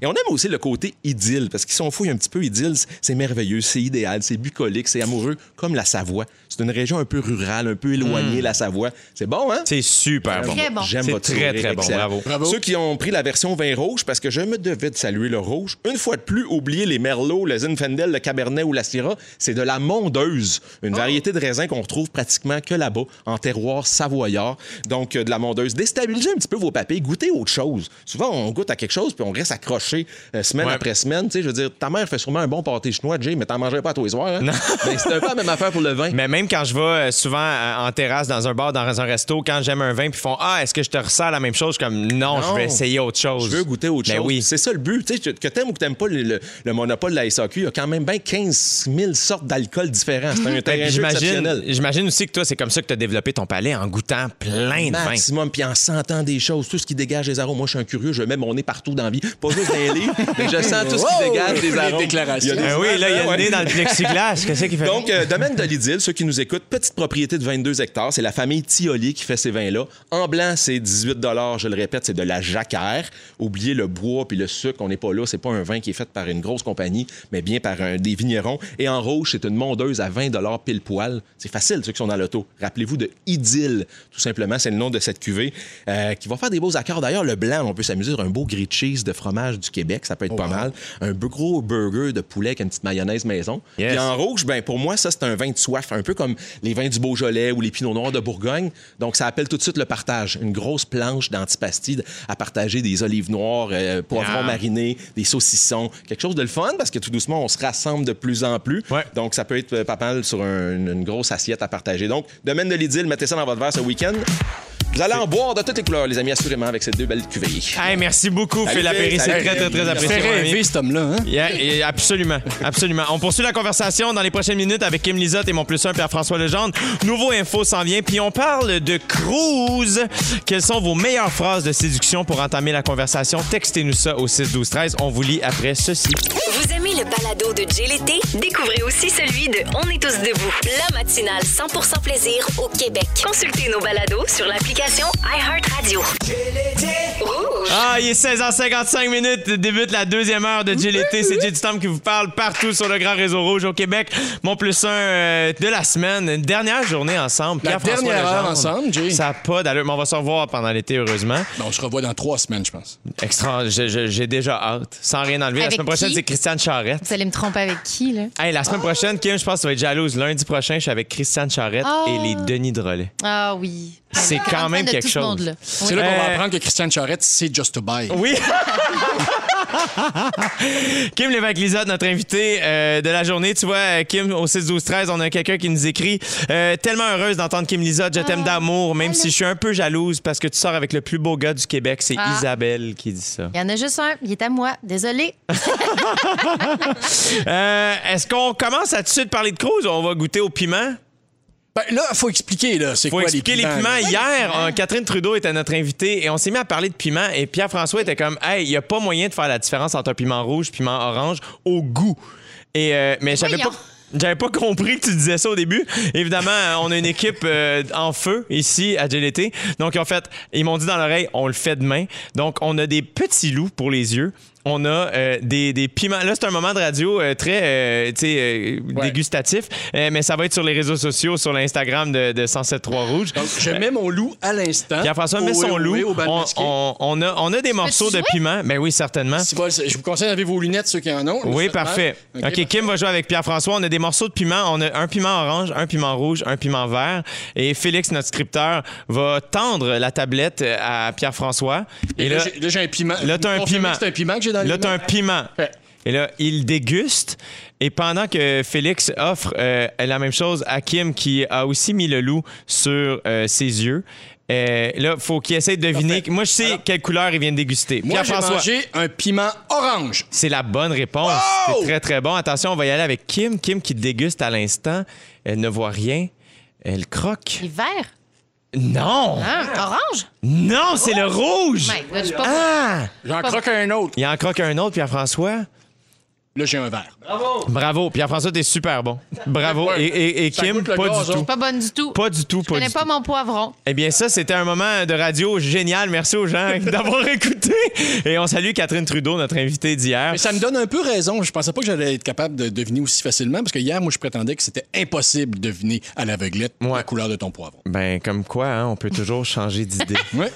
Et on aime aussi le côté idylle, parce qu'ils sont fouillent un petit peu idylle, c'est merveilleux, c'est idéal, c'est bucolique, c'est amoureux, comme la Savoie. C'est une région un peu rurale, un peu éloignée, la Savoie. C'est bon, hein? C'est super bon. J'aime C'est votre très, très bon. Bravo. Bravo. Ceux qui ont pris la version vin rouge, parce que je me devais de saluer le rouge, une fois de plus, oubliez les merlots, le Zinfandel, le Cabernet ou la Syrah, c'est de la mondeuse, une variété de raisin qu'on retrouve pratiquement que là-bas, en terroir savoyard. Donc, euh, de la mondeuse. Déstabilisez un petit peu vos papilles, goûtez autre chose. Souvent, on goûte à quelque chose, puis on reste accroché euh, semaine Ouais. après semaine. Tu sais, je veux dire, ta mère fait sûrement un bon pâté chinois, Jay, mais t'en mangerais pas à tous les soirs. Hein? Ben, c'est un peu la même affaire pour le vin. Mais même quand je vais euh, souvent euh, en terrasse, dans un bar, dans un resto, quand j'aime un vin, puis ils font Ah, est-ce que je te ressens la même chose? Je suis comme non, je vais essayer autre chose. Je veux goûter autre Ben chose. oui. C'est ça le but. Tu sais, que t'aimes ou que t'aimes pas le, le- le monopole de la SAQ, il y a quand même bien 15 000 sortes d'alcool différents. C'est un Ben, terrain J'imagine, exceptionnel. j'imagine aussi que toi, c'est comme ça que tu as développé ton palais en goûtant plein de vins. Maximum, puis en sentant des choses, tout ce qui dégage des arômes. Moi, je suis un curieux, je mets mon nez partout dans la vie. Pas juste dans les livres, mais je sens tout ce qui dégage des arômes. déclarations. Il y a des Ben oui, là, il y a le nez dans le plexiglas. Qu'est-ce fait? Donc, euh, domaine de l'idylle, ceux qui nous écoutent, petite propriété de 22 hectares. C'est la famille Tioli qui fait ces vins-là. En blanc, c'est 18 je le répète, c'est de la jacquère. Oubliez le bois puis le sucre, on n'est pas là. C'est pas un vin qui est fait par une grosse compagnie, mais bien par un, des vignerons. Et en rouge, c'est une mondeuse à 20 pile poil. C'est facile, ceux qui sont dans l'auto. Rappelez-vous de Idylle, tout simplement. C'est le nom de cette cuvée euh, qui va faire des beaux accords. D'ailleurs, le blanc, on peut s'amuser sur un beau grilled cheese de fromage du Québec. Ça peut être pas mal. Un gros burger de poulet avec une petite mayonnaise maison. Yes. Puis en rouge, ben pour moi, ça, c'est un vin de soif, un peu comme les vins du Beaujolais ou les Pinots Noirs de Bourgogne. Donc, ça appelle tout de suite le partage. Une grosse planche d'antipasti à partager des olives noires, euh, poivrons Ah. marinés, des saucissons. Quelque chose de le fun parce que tout doucement, on se rassemble de plus en plus. Ouais. Donc, ça peut être euh, pas mal sur un- une grosse assiette à partager. Donc, domaine de l'idylle, mettez ça dans votre verre ce week-end. Vous allez en boire de toutes les couleurs, les amis, assurément, avec ces deux belles cuvées. Hey, merci beaucoup, Phil Lapéry. C'est très, très, très apprécié. Fait rêver, cet homme-là, hein? Yeah, et absolument, absolument. On poursuit la conversation dans les prochaines minutes avec Kim Lizotte et mon plus un Pierre-François Legendre. Nouveau info s'en vient, puis on parle de cruise. Quelles sont vos meilleures phrases de séduction pour entamer la conversation? Textez-nous ça au 6 12 13. On vous lit après ceci. Vous aimez le balado balado de Jay l'été, découvrez aussi celui de On est tous debout, la matinale 100% plaisir au Québec. Consultez nos balados sur l'application iHeartRadio. Rouge. Ah, il est 16h55 minutes, débute la deuxième heure de l'été. C'est Jay du Temple qui vous parle partout sur le grand réseau rouge au Québec. Mon plus un euh, de la semaine, une dernière journée ensemble. La Pierre-François dernière heure Legendre. ensemble, Jay. Ça n'a pas d'allure, mais on va se revoir pendant l'été, heureusement. Ben, on se revoit dans trois semaines, je pense. Extra, je- je- j'ai déjà hâte. Sans rien enlever. La Avec semaine prochaine, qui? c'est Christiane Charrette. Vous allez me tromper avec qui, là? Hey, la semaine prochaine, Kim, je pense que tu vas être jalouse. Lundi prochain, je suis avec Christiane Charrette Ah. et les Denis Drolet. Ah oui. C'est quand même quelque chose. C'est là qu'on va Euh, apprendre que Christiane Charette, c'est Just to Buy. Oui. Kim Lévesque-Lisotte, notre invité euh, de la journée. Tu vois, euh, Kim, au 6-12-13, on a quelqu'un qui nous écrit euh, Tellement heureuse d'entendre Kim Lisotte, je t'aime d'amour, même si je suis un peu jalouse parce que tu sors avec le plus beau gars du Québec. C'est Ah. Isabelle qui dit ça. Il y en a juste un, il est à moi. Désolée. Euh, Est-ce qu'on commence à tout de suite parler de ou on va goûter au piment? Ben, là, il faut expliquer, là. C'est Faut quoi expliquer les piments. là? Hier, euh, Catherine Trudeau était notre invitée et on s'est mis à parler de piment. Et Pierre-François était comme, hey, il n'y a pas moyen de faire la différence entre un piment rouge, piment orange au goût. Et euh, mais j'avais pas. J'avais pas compris que tu disais ça au début. Évidemment, euh, on a une équipe euh, en feu ici à GLT. Donc, en fait, ils m'ont dit dans l'oreille, on le fait demain. Donc, on a des petits loups pour les yeux. On a euh, des, des piments. Là, c'est un moment de radio euh, très euh, tu euh, Ouais. dégustatif, Euh, mais ça va être sur les réseaux sociaux, sur l'Instagram de, de 107.3 Rouge. Donc, je mets mon loup à l'instant. Pierre-François met son loup. au On, on- on a, on a des morceaux de piment. Ben oui, certainement. Si vous- Je vous conseille d'avoir vos lunettes, ceux qui en ont. Oui, parfait. OK, Kim va jouer avec Pierre-François. On a des morceaux de piment. On a un piment orange, un piment rouge, un piment vert. Et Félix, notre scripteur, va tendre la tablette à Pierre-François. Et Et là, là, j'ai- un piment. là, t'as un Vous confirmez piment. C'est un piment que j'ai dans les là, t'as un piment. Et là, il déguste. Et pendant que Félix offre euh, la même chose à Kim, qui a aussi mis le loup sur euh, ses yeux, euh, là, faut qu'il essaie de deviner. Parfait. Moi, je sais Alors- quelle couleur il vient de déguster. Moi, j'ai mangé un piment orange. C'est la bonne réponse. Oh! C'est très, très bon. Attention, on va y aller avec Kim. Kim qui déguste à l'instant. Elle ne voit rien. Elle croque. Il est vert. Non! Hein? Orange? Non, c'est le rouge! My God, je suis pas- Ah! J'en croque un autre. Il en croque un autre, Pierre-François. Là, j'ai un verre. Bravo. Pierre-François, t'es super bon. Bravo. Ouais. Et, et- et Ça Kim, goûte le pas du tout. Pas bonne du tout. Pas du tout, Je pas connais du pas tout. mon poivron. Eh bien, ça, c'était un moment de radio génial. Merci aux gens d'avoir écouté. Et on salue Catherine Trudeau, notre invitée d'hier. Mais ça me donne un peu raison. Je pensais pas que j'allais être capable de deviner aussi facilement parce que hier, moi, je prétendais que c'était impossible de deviner à l'aveuglette Ouais. la couleur de ton poivron. Ben, comme quoi, hein, on peut toujours changer d'idée. Ouais.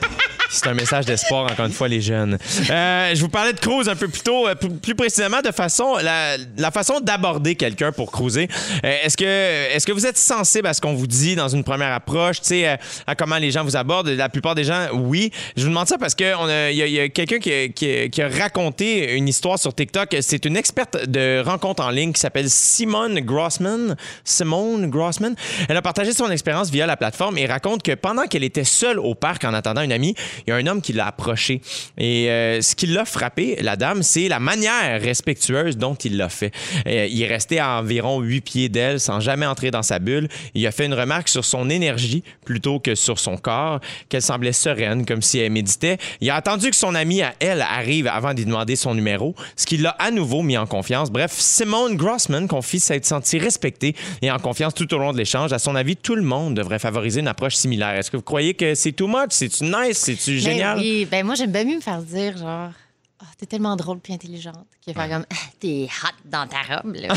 C'est un message d'espoir, encore une fois, les jeunes. Euh, je vous parlais de cruise un peu plus tôt, euh, plus précisément de façon, la, la façon d'aborder quelqu'un pour cruiser. Euh, est-ce que, est-ce que vous êtes sensible à ce qu'on vous dit dans une première approche, tu sais, euh, à comment les gens vous abordent? La plupart des gens, oui. Je vous demande ça parce que on a- il y a, y a quelqu'un qui, qui qui a raconté une histoire sur TikTok. C'est une experte de rencontre en ligne qui s'appelle Simone Grossman. Simone Grossman. Elle a partagé son expérience via la plateforme et raconte que pendant qu'elle était seule au parc en attendant une amie, il y a un homme qui l'a approché. Et euh, ce qui l'a frappé, la dame, c'est la manière respectueuse dont il l'a fait. Euh, il est resté à environ huit pieds d'elle sans jamais entrer dans sa bulle. Il a fait une remarque sur son énergie plutôt que sur son corps, qu'elle semblait sereine, comme si elle méditait. Il a attendu que son amie, à elle, arrive avant d'y demander son numéro, ce qui l'a à nouveau mis en confiance. Bref, Simone Grossman confie s'être sentie respectée et en confiance tout au long de l'échange. À son avis, tout le monde devrait favoriser une approche similaire. Est-ce que vous croyez que c'est too much? C'est-tu nice? C'est-tu Ben génial? oui, ben moi, j'aime bien mieux me faire dire, genre, Ah, t'es tellement drôle puis intelligente, que faire comme, Ah, t'es hot dans ta robe, là.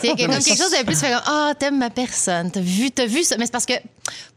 Sais, comme quelque chose de plus, faire comme, ah, t'aimes ma personne, t'as vu, t'as vu ça. Mais c'est parce que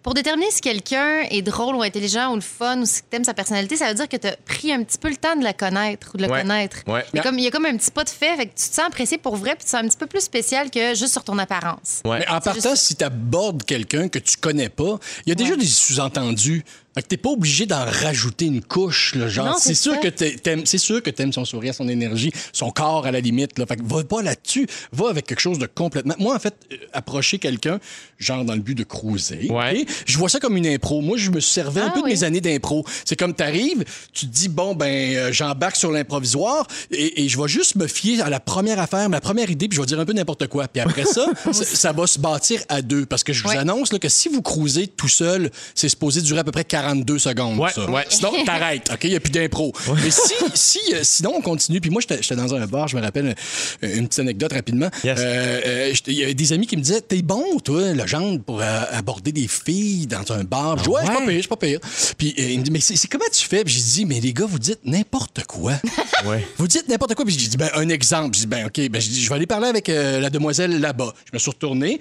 pour déterminer si quelqu'un est drôle ou intelligent ou le fun ou si t'aimes sa personnalité, ça veut dire que t'as pris un petit peu le temps de la connaître ou de le Ouais. connaître. Ouais. Il, y a comme, il y a comme un petit pas de fait, fait que tu te sens apprécié pour vrai puis tu te sens un petit peu plus spécial que juste sur ton apparence. Ouais. Mais en C'est partant, juste- si tu abordes quelqu'un que tu connais pas, il y a déjà Ouais. des sous-entendus. Fait que t'es pas obligé d'en rajouter une couche, là, genre. C'est sûr que t'a- t'aimes, c'est sûr que t'aimes son sourire, son énergie, son corps à la limite. Là. Fait que va pas là-dessus, va avec quelque chose de complètement. Moi, en fait, euh, approcher quelqu'un, genre dans le but de cruiser, Ouais. OK? Je vois ça comme une impro. Moi, je me servais un Ah peu de oui. mes années d'impro. C'est comme t'arrives, tu te dis, bon, ben, euh, j'embarque sur l'improvisoire et, et je vais juste me fier à la première affaire, ma première idée, puis je vais dire un peu n'importe quoi. Puis après ça, ça, ça va se bâtir à deux. Parce que je vous Ouais. annonce là, que si vous cruisez tout seul, c'est supposé durer à peu près 42 secondes. Ouais, ça. ouais. Sinon, t'arrêtes, OK? Il n'y a plus d'impro. Mais si, si euh, sinon, on continue. Puis moi, j'étais dans un bar, je me rappelle euh, une petite anecdote rapidement. Yes. Euh, euh, y avait des amis qui me disaient T'es bon, toi, le genre, pour euh, aborder des filles dans un bar. Je dis Ouais, c'est pas ouais? pire, c'est pas pire. Puis euh, il me dit Mais c'est comment tu fais? Puis j'ai dit Mais les gars, vous dites n'importe quoi. Ouais. Vous dites n'importe quoi. Puis j'ai dit Ben, un exemple. J'ai dit Ben, OK, ben, je vais aller parler avec la demoiselle là-bas. Je me suis retourné.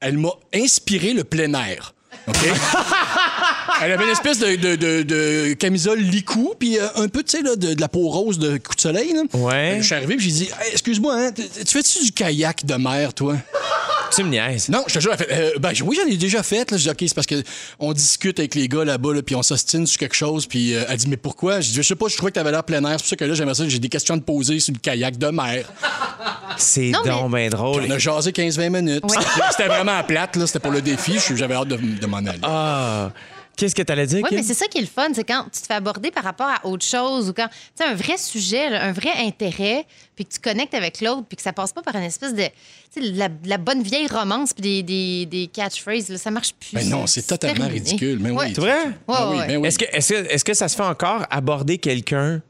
Elle m'a inspiré le plein air. OK? Elle avait une espèce de, de- de- de camisole licou, puis euh, un peu, tu sais, là, de, de la peau rose de coup de soleil. là. Ouais. Euh, Je suis arrivé, puis j'ai dit, Hey, excuse-moi, hein, tu tu fais-tu du kayak de mer, toi? Tu me niaises. Non, je te jure, elle fait, euh, ben, oui, j'en ai déjà fait. Là. Je dis, OK, c'est parce que on discute avec les gars là-bas, là, puis on s'ostine sur quelque chose, puis euh, elle dit, mais pourquoi? Je dis, je sais pas, je trouvais que t'avais l'air plein air, c'est pour ça que là, j'aimerais ça, j'ai des questions à te poser sur le kayak de mer. C'est Non, donc bien drôle. On a jasé 15-20 minutes. Oui. C'était vraiment à plate, là, c'était pour le défi, je- j'avais hâte de, de m'en aller. Ah. Qu'est-ce que t'allais dire, Oui, Kim? mais c'est ça qui est le fun, c'est quand tu te fais aborder par rapport à autre chose ou quand tu sais un vrai sujet, là, un vrai intérêt, puis que tu connectes avec l'autre, puis que ça passe pas par une espèce de, tu sais, la, la bonne vieille romance puis des, des, des catchphrases, là, ça marche plus. Ben non, c'est totalement terminé. ridicule. Mais oui. Ouais. C'est vrai? Ah oui, Ouais, ben oui. Est-ce que, est-ce, que, est-ce que ça se fait encore aborder quelqu'un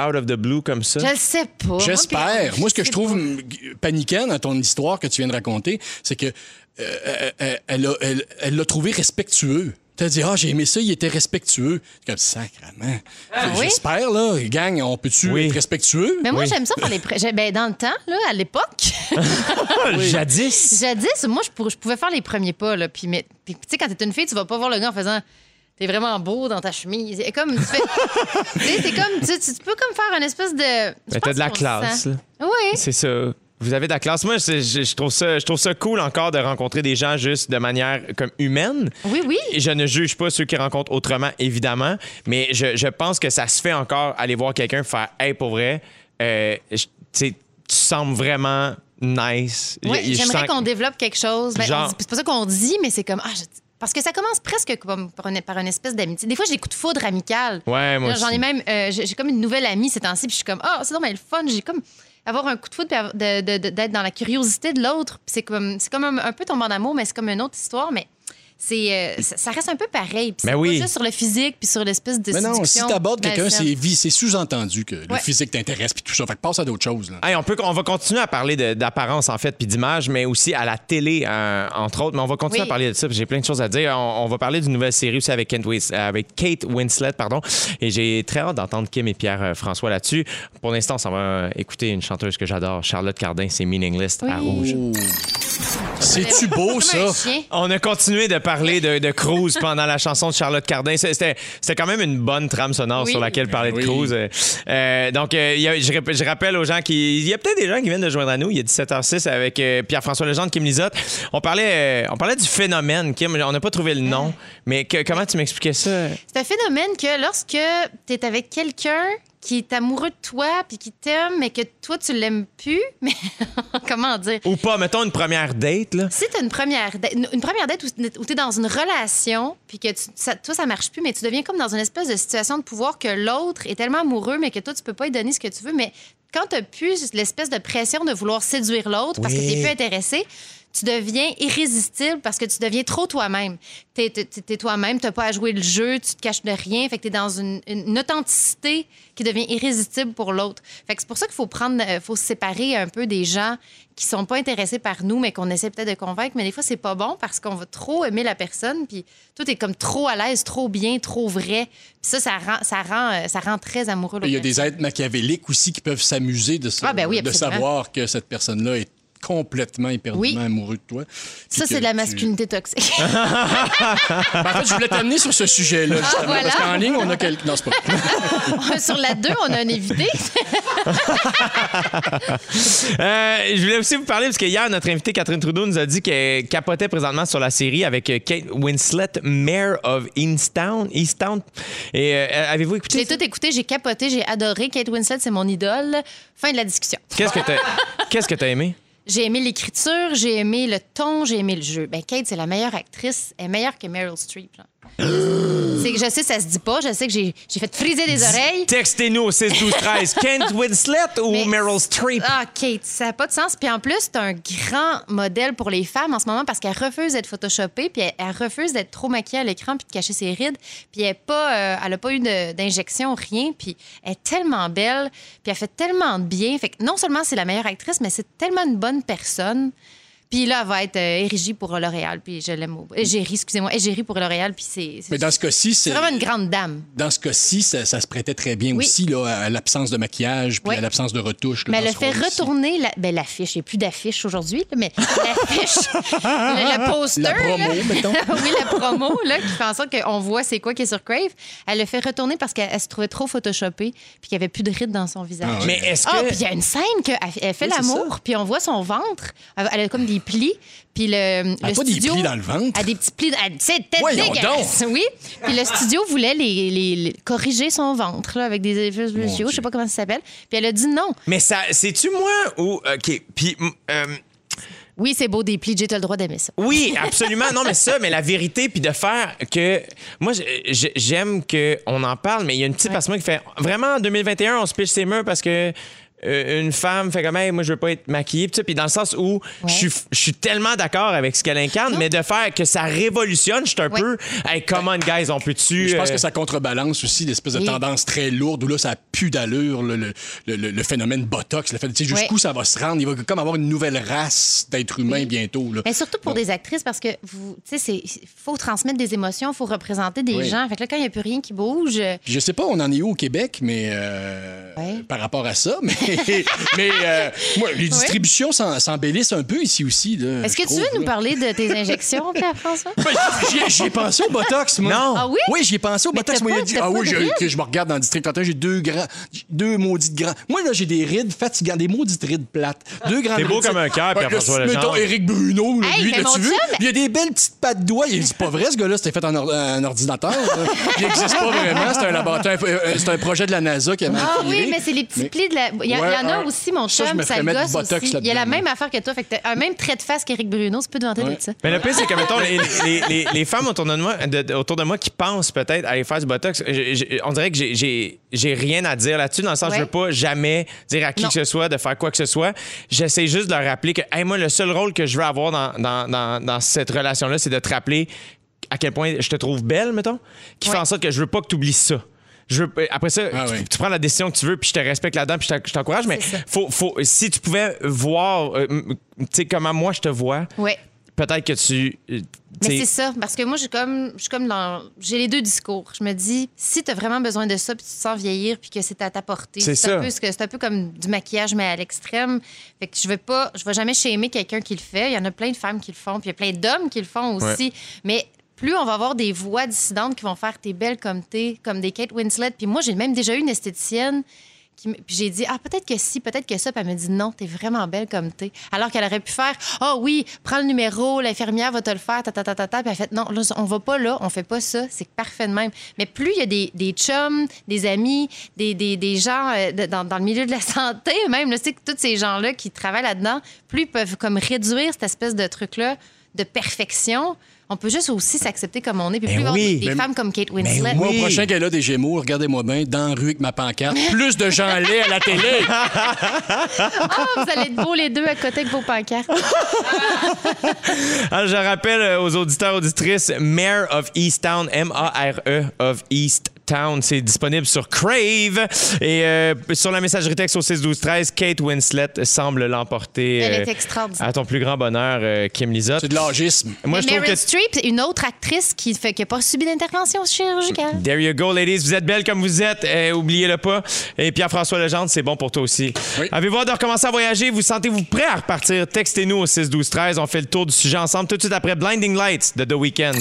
out of the blue comme ça? Je le sais pas. J'espère. Moi, ce que je trouve pas. paniquant dans ton histoire que tu viens de raconter, c'est que euh, euh, elle, a- elle- elle l'a trouvé respectueux. T'as dit, ah, j'ai aimé ça, il était respectueux. C'est Comme sacrement. Ah oui? J'espère, là, gang, on peut-tu Oui. être respectueux? Mais moi, Oui. j'aime ça faire les. pré- Ben, dans le temps, là, à l'époque, Jadis. jadis, moi, je, pour- je pouvais faire les premiers pas. Là, puis, mais, tu sais, quand t'es une fille, tu vas pas voir le gars en faisant. T'es vraiment beau dans ta chemise. Et comme tu fais. c'est comme. Tu, tu peux comme faire une espèce de. Mais t'as de la classe. là. Oui. C'est ça. Vous avez de la classe. Moi, je, je trouve ça, je trouve ça cool encore de rencontrer des gens juste de manière comme humaine. Oui, oui. Je ne juge pas ceux qui rencontrent autrement, évidemment, mais je, je pense que ça se fait encore aller voir quelqu'un faire Hey, pour vrai, euh, tu sembles vraiment nice. Oui, j'aimerais sens- qu'on développe quelque chose. Ben, Genre- C'est pas ça qu'on dit, mais c'est comme. Ah, je- Parce que ça commence presque comme par une, par une espèce d'amitié. Des fois, j'ai des coups de foudre amical. Ouais, moi J'en ai même. euh, j'ai comme une nouvelle amie ces temps-ci, puis je suis comme, ah, c'est bien le fun. J'ai comme. Avoir un coup de foudre, d'être dans la curiosité de l'autre. C'est comme, comme un, peu tomber en amour, mais c'est comme une autre histoire. Mais c'est, euh, ça, ça reste un peu pareil. Puis Ben c'est oui. pas juste sur le physique, puis sur l'espèce de Mais non, si t'abordes quelqu'un, c'est sous-entendu que le Ouais. physique t'intéresse puis tout ça. Fait que passe à d'autres choses. Là. Hey, on, peut, on va continuer à parler de- d'apparence, en fait, puis d'image, mais aussi à la télé, euh, entre autres. Mais on va continuer Oui. à parler de ça, puis j'ai plein de choses à dire. On, on va parler d'une nouvelle série aussi avec, Kent Wins- euh, avec Kate Winslet, pardon. Et j'ai très hâte d'entendre Kim et Pierre-François là-dessus. Pour l'instant, on s'en va écouter une chanteuse que j'adore, Charlotte Cardin, c'est Meaningless à Rouge. C'est-tu beau, Comme ça? chien. On a continué de parler de, de Cruise pendant la chanson de Charlotte Cardin. C'était, c'était quand même une bonne trame sonore Oui. sur laquelle parler de Oui. Cruise. Euh, euh, donc, euh, il y a- je, je rappelle aux gens qui. Il y a peut-être des gens qui viennent de joindre à nous. Il y a 17h06 avec euh, Pierre-François Legendre, Kim Lisotte. On parlait, euh, on parlait du phénomène, Kim. On n'a pas trouvé le nom. Mais que- comment tu m'expliquais ça? C'est un phénomène que lorsque tu es avec quelqu'un qui est amoureux de toi puis qui t'aime, mais que toi, tu l'aimes plus, mais comment dire? Ou pas, mettons une première date, là. Si tu une première date, une première date où tu es dans une relation, puis que tu- ça, toi, ça marche plus, mais tu deviens comme dans une espèce de situation de pouvoir que l'autre est tellement amoureux, mais que toi, tu peux pas lui donner ce que tu veux. Mais quand tu plus l'espèce de pression de vouloir séduire l'autre parce que tu plus intéressé, tu deviens irrésistible parce que tu deviens trop toi-même. Tu es, toi-même, tu n'as pas à jouer le jeu, tu te caches de rien. Fait que tu es dans une, une authenticité qui devient irrésistible pour l'autre. Fait que c'est pour ça qu'il faut prendre, euh, faut se séparer un peu des gens qui sont pas intéressés par nous, mais qu'on essaie peut-être de convaincre. Mais des fois, c'est pas bon parce qu'on va trop aimer la personne, puis tout est comme trop à l'aise, trop bien, trop vrai. Puis ça, ça rend, ça rend, euh, ça rend très amoureux. Il y a des êtres machiavéliques aussi qui peuvent s'amuser de, Ah, ben oui, de savoir que cette personne-là est complètement éperdument Oui. amoureux de toi. Ça, c'est de la tu- masculinité toxique. Ben, en fait, je voulais t'amener sur ce sujet-là, justement, Ah, voilà. parce qu'en ligne, on a quelques... Non, c'est pas. Sur la 2, on a un évité. Euh, je voulais aussi vous parler parce que hier, notre invitée Catherine Trudeau nous a dit qu'elle capotait présentement sur la série avec euh, Kate Winslet, Mayor of Easttown. Easttown. Et euh, avez-vous écouté? J'ai tout écouté, j'ai capoté, j'ai adoré. Kate Winslet, c'est mon idole. Fin de la discussion. Qu'est-ce que t'as Qu'est-ce que t'as aimé? J'ai aimé l'écriture, j'ai aimé le ton, j'ai aimé le jeu. Ben, Kate, c'est la meilleure actrice. Elle est meilleure que Meryl Streep. C'est que je sais, ça se dit pas. Je sais que j'ai j'ai fait friser des oreilles. Textez-nous au 6 12 13 Kent Winslet ou Mais- Meryl Streep? Ah, Kate, ça n'a pas de sens. Puis en plus, c'est un grand modèle pour les femmes en ce moment parce qu'elle refuse d'être photoshopée, puis elle, elle refuse d'être trop maquillée à l'écran puis de cacher ses rides. Puis elle n'a pas, euh, elle a pas eu de- d'injection, rien. Puis elle est tellement belle, puis elle fait tellement de bien. Fait que non seulement c'est la meilleure actrice, mais c'est tellement une bonne personne. Puis là, elle va être euh, érigie pour L'Oréal, puis je l'aime. au- Égérie, excusez-moi, égérie pour L'Oréal, puis c'est. Mais dans ce cas-ci, C'est c'est. vraiment une grande dame. Dans ce cas-ci, ça, ça se prêtait très bien Oui. aussi là, à l'absence de maquillage puis Oui. à l'absence de retouche. là, Mais elle fait retourner la, ben, l'affiche. Il n'y a plus d'affiche aujourd'hui, là, mais l'affiche, le, le poster. La promo, là. mettons. oui, la promo, là, qui fait en sorte qu'on voit c'est quoi qui est sur Crave. Elle l'a fait retourner parce qu'elle elle se trouvait trop photoshopée puis qu'il n'y avait plus de rides dans son visage. Ah ouais. Mais est-ce Ah, que. puis il y a une scène qu'elle elle fait Oui, l'amour, puis on voit son ventre. Elle elle a comme des plis, puis le, pas des studio... plis dans le ventre? Elle a des petits plis... elle- C'était dégueulasse, oui. Puis le studio voulait les, les- les- corriger son ventre là, avec des effets spéciaux, je sais pas comment ça s'appelle. Puis elle a dit non. Mais ça, c'est-tu moi ou. OK. Puis. euh, Oui, c'est beau des plis, j'ai le droit d'aimer ça. Oui, absolument. Non, mais ça, mais la vérité, puis de faire que. Moi, j'ai- j'ai- j'aime qu'on en parle, mais il y a une petite Ouais. personne qui fait. Vraiment, en 2021, on se pitch ses murs parce que. Euh, une femme fait comme hey, moi je veux pas être maquillée puis dans le sens où je suis je suis tellement d'accord avec ce qu'elle incarne mais de faire que ça révolutionne je suis un Ouais. peu hey come on guys on peut-tu Je pense euh, que ça contrebalance aussi l'espèce de Oui. tendance très lourde où là, ça a plus d'allure, le, le, le- le phénomène Botox. Le fait, tu sais, jusqu'où Ouais. ça va se rendre. Il va comme avoir une nouvelle race d'êtres humains bientôt. Là. Mais surtout pour des actrices, parce que vous, tu sais, il faut transmettre des émotions, il faut représenter des Oui. gens. Fait que là, quand il n'y a plus rien qui bouge, euh, Puis je sais pas, on en est où au Québec, mais euh, Ouais. par rapport à ça, mais, mais euh, moi, les distributions s'en- s'embellissent un peu ici aussi. est-ce que tu veux nous parler de tes injections, Pierre-François? Ben, j'y ai- J'y ai pensé au Botox, moi. Non. Ah oui? Oui, j'y ai pensé au Mais Botox. Moi, il a pas- dit, ah oui, je, que je me regarde dans le district 31, j'ai deux grands, deux maudites grands. Moi, là, j'ai des rides fatigantes, des maudites rides plates. Deux grands T'es beau comme un cœur, Pierre-François Mettons Legendre. Éric Bruno, là, Hey, lui, mon vu? Il a des belles petites pattes de doigts. Il dit, C'est pas vrai, ce gars-là, c'était fait en or- un ordinateur. Il n'existe pas vraiment. C'est un laboratoire, euh, c'est un projet de la NASA qui a Ah oui, mais c'est les petits plis de la. Il y, Ouais, en a aussi, mon ça, je chum, me ça le gosse aussi. Il y a la même affaire que toi. Fait que t'as un même trait de face qu'Éric Bruno. Tu peux te vanter Ouais. de ça. Mais le pire, c'est que, mettons, les, les- les- les femmes autour de, moi, de- autour de moi qui pensent peut-être aller faire du Botox, on dirait que j'ai- j'ai j'ai rien à dire là-dessus, dans le sens où je Ouais. veux pas jamais dire à qui Non. que ce soit de faire quoi que ce soit. J'essaie juste de leur rappeler que, hey, moi, le seul rôle que je veux avoir dans, dans, dans, dans cette relation-là, c'est de te rappeler à quel point je te trouve belle, mettons, qui fait Ouais. en sorte que je veux pas que tu oublies ça. Je veux, après ça, Ah tu, oui. tu prends la décision que tu veux, puis je te respecte là-dedans, puis je t'en- je t'encourage. Mais faut, faut, si tu pouvais voir, euh, tu sais, comment moi je te vois, Ouais. peut-être que tu. euh, Mais c'est ça, parce que moi, j'ai comme, je suis comme dans, j'ai les deux discours. Je me dis, si tu as vraiment besoin de ça, puis tu te sens vieillir, puis que c'est à ta portée, C'est un ça. peu c'est un peu comme du maquillage mais à l'extrême. Fait que je vais pas, je vais jamais shamer quelqu'un qui le fait. Il y en a plein de femmes qui le font, puis il y a plein d'hommes qui le font aussi. Mais plus on va avoir des voix dissidentes qui vont faire t'es belle comme t'es, comme des Kate Winslet. Puis moi, j'ai même déjà eu une esthéticienne qui puis j'ai dit, ah, peut-être que si, peut-être que ça. Puis elle me dit, non, t'es vraiment belle comme t'es. Alors qu'elle aurait pu faire, ah oui, prends le numéro, l'infirmière va te le faire, ta, ta, ta, ta, ta. Puis elle fait, non, là, on va pas là, on fait pas ça, c'est parfait de même. Mais plus il y a des, des chums, des amis, des, des, des gens euh, dans, dans le milieu de la santé, même, là, tu tous ces gens-là qui travaillent là-dedans, plus ils peuvent comme réduire cette espèce de truc-là de perfection. On peut juste aussi s'accepter comme on est. Puis Ben plus avoir oui. des Mais- femmes comme Kate Winslet. Moi, Oui. au prochain gala des Gémeaux, regardez-moi bien, dans la rue avec ma pancarte. Plus de gens laids à la télé. Ah, vous allez être beaux les deux à côté avec vos pancartes. Alors, je rappelle euh, aux auditeurs auditrices, Mayor of Easttown, M-A-R-E of East Town, c'est disponible sur Crave et euh, sur la messagerie texte au 6 12 13, Kate Winslet semble l'emporter. Elle est euh, extraordinaire. À ton plus grand bonheur, euh, Kim Lizotte. C'est de l'âgisme. Moi, je trouve Meryl que Streep, une autre actrice qui n'a pas subi d'intervention chirurgicale. There you go, ladies. Vous êtes belles comme vous êtes. Euh, oubliez-le pas. Et Pierre-François Legendre, c'est bon pour toi aussi. Oui. Avez-vous hâte de recommencer à voyager? Vous sentez-vous prêt à repartir? Textez-nous au 6 12 13. On fait le tour du sujet ensemble tout de suite après Blinding Lights de The Weeknd.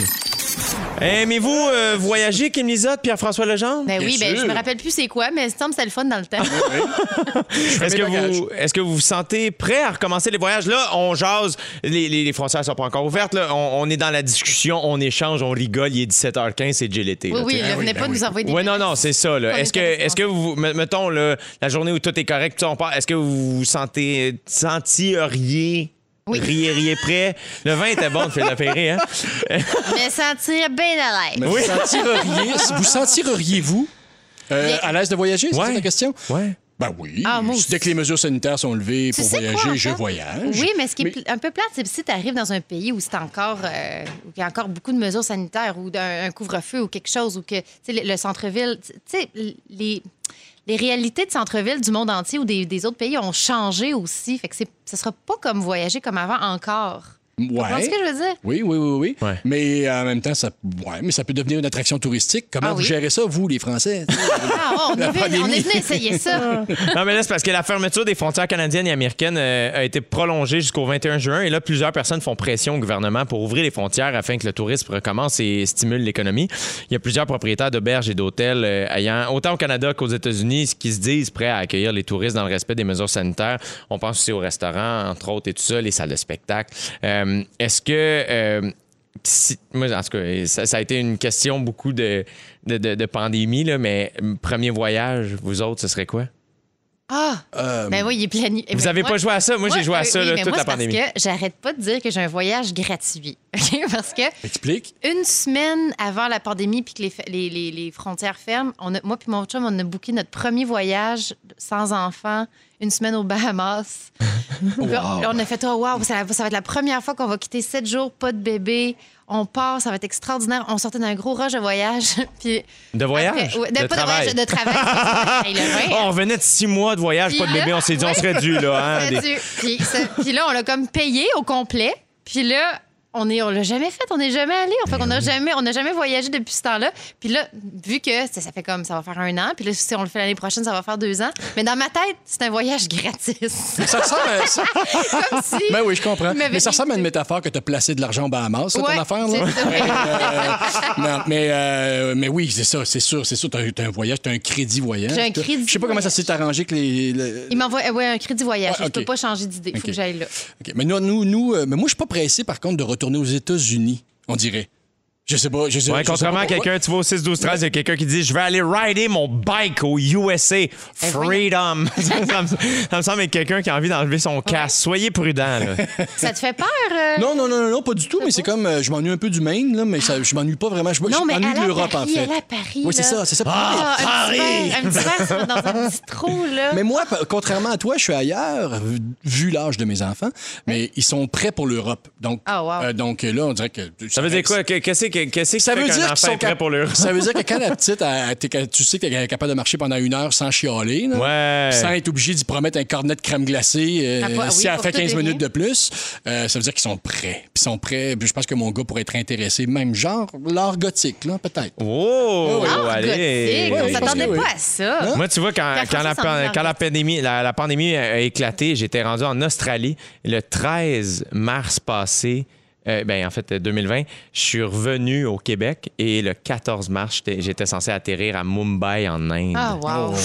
Aimez-vous euh, voyager, Kim Lizotte, Pierre-François Pierre-François Legendre? Ben Bien oui, ben, je me rappelle plus c'est quoi, mais il me semble que c'était le fun dans le temps. Est-ce que, vous, est-ce que vous vous sentez prêt à recommencer les voyages? Là, on jase, les, les, les frontières sont pas encore ouvertes. Là. On, on est dans la discussion, on échange, on rigole. Il est 17h15, c'est Jill l'été. Oui, là, oui, sais. là, venez ben pas oui. nous envoyer des Ouais, non, non, c'est ça. Là. Est-ce que, est-ce que vous, me- mettons, là, la journée où tout est correct, puis on part, est-ce que vous vous sentez, sentiriez, Oui. rieriez prêt? Le vin était bon de Philippe Ferré, hein? Me sentir bien à l'aise. Mais vous sentireriez, vous sentireriez-vous euh, à l'aise de voyager, c'est Ouais. ça la question? Ouais. Ben oui. Ah, moi aussi. Dès que les mesures sanitaires sont levées Tu pour sais voyager, quoi, en je fait? voyage. Oui, mais ce qui est pl- un peu plate, c'est si tu arrives dans un pays où c'est encore euh, où il y a encore beaucoup de mesures sanitaires ou d'un un couvre-feu ou quelque chose ou que tu sais, le, le centre-ville, tu sais les les réalités de centre-ville du monde entier ou des, autres pays ont changé aussi. Fait que ce sera pas comme voyager comme avant encore. Tu comprends Ouais. ce que je veux dire? Oui, oui, oui, oui. Ouais. Mais en même temps, ça, ouais, mais ça peut devenir une attraction touristique. Comment Ah vous oui? gérez ça, vous, les Français? Ah, on, est venu, on est venu essayer ça. Non, mais là, c'est parce que la fermeture des frontières canadiennes et américaines euh, a été prolongée jusqu'au 21 juin. Et là, plusieurs personnes font pression au gouvernement pour ouvrir les frontières afin que le tourisme recommence et stimule l'économie. Il y a plusieurs propriétaires d'auberges et d'hôtels euh, ayant, autant au Canada qu'aux États-Unis, qui se disent prêts à accueillir les touristes dans le respect des mesures sanitaires. On pense aussi aux restaurants, entre autres, et tout ça, les salles de spectacle. Euh, Est-ce que. euh, si- moi, en tout cas, ça, ça a été une question beaucoup de, de, de- de pandémie, là, mais euh, premier voyage, vous autres, ce serait quoi? Ah! Euh, Ben oui, il est planifié. Vous avez pas joué à ça? Moi, j'ai joué à ça, oui, là, mais toute moi, la c'est parce pandémie. que j'arrête pas de dire que j'ai un voyage gratuit. Parce que Explique. une semaine avant la pandémie puis que les, les, les- les frontières ferment, on a- moi puis mon chum, on a booké notre premier voyage sans enfant, une semaine aux Bahamas. On a fait, oh, wow, ça, va- ça va être la première fois qu'on va quitter sept jours, pas de bébé. On part, ça va être extraordinaire. On sortait d'un gros rush de voyage. puis De voyage? après- ouais, de, pas travail? de voyage, de travail. Hey, Oh, on venait de six mois de voyage, Puis pas de bébé. On s'est dit, on serait dû, là. hein, des- ça- puis là, on l'a comme payé au complet. Puis là, on est, on l'a jamais fait, on n'est jamais allé. En fait, on n'a jamais, on jamais voyagé depuis ce temps-là. Puis là, vu que ça, ça fait comme ça va faire un an, puis là, si on le fait l'année prochaine, ça va faire deux ans. Mais dans ma tête, c'est un voyage gratis. Ça ressemble à ça. comme si. Ben oui, je comprends. Mais ça ressemble à une métaphore que tu as placé de l'argent au Bahamas, ça, Ouais, ton affaire, c'est là? Euh, non, mais, euh, mais oui, c'est ça, c'est sûr, c'est sûr. T'as as un voyage, t'as un crédit voyage. J'ai un crédit Je sais pas comment ça s'est arrangé que les. le- Il m'envoie ouais, un crédit voyage. Ouais, Je peux pas changer d'idée. Il faut que j'aille là. OK. Mais nous, nous, nous, euh, mais moi, je suis pas pressé, par contre, de retourner aux États-Unis, on dirait. Je sais pas. Je sais, Ouais, je sais contrairement pas à quelqu'un, tu vas au 6, 12, 13, il y a quelqu'un qui dit Je vais aller rider mon bike au USA. Freedom. ça, me, ça me semble être quelqu'un qui a envie d'enlever son casque. Soyez prudent, là. Ça te fait peur? euh? Non, non, non, non, non, pas du tout, mais c'est comme, euh, je m'ennuie un peu du Maine, là, mais ça, je m'ennuie pas vraiment. Je, je Non, mais m'ennuie de à l'Europe, en Paris, fait. elle à Paris, Oui, c'est ça, c'est ça. Ah, un, Paris! petit un petit verre dans un bistrot, là. Mais moi, contrairement à toi, je suis ailleurs, vu- l'âge de mes enfants, mais ils sont prêts pour l'Europe. Donc, Ah, wow. euh, donc là, on dirait que. Ça veut dire quoi? Que- Qu'est-ce que Ça veut dire qu'ils sont prêt pour. Ça veut dire que quand la petite, elle- t'es- tu sais qu'elle est capable de marcher pendant une heure sans chialer, là, Ouais. sans être obligé d'y promettre un cornet de crème glacée euh, Ah, si elle fait tout et 15 rien. minutes de plus, euh, ça veut dire qu'ils sont prêts. Puis ils sont prêts. Puis je pense que mon gars pourrait être intéressé, même genre l'art gothique, là, peut-être. Oh! Allez! gothique, Ouais, on s'attendait que oui. pas à ça. Moi, tu vois, quand, pandémie, la pandémie a éclaté, j'étais rendu en Australie. Le 13 mars passé, euh, ben, en fait, 2020, je suis revenu au Québec et le 14 mars, j'étais- j'étais censé atterrir à Mumbai, en Inde. Ah, wow.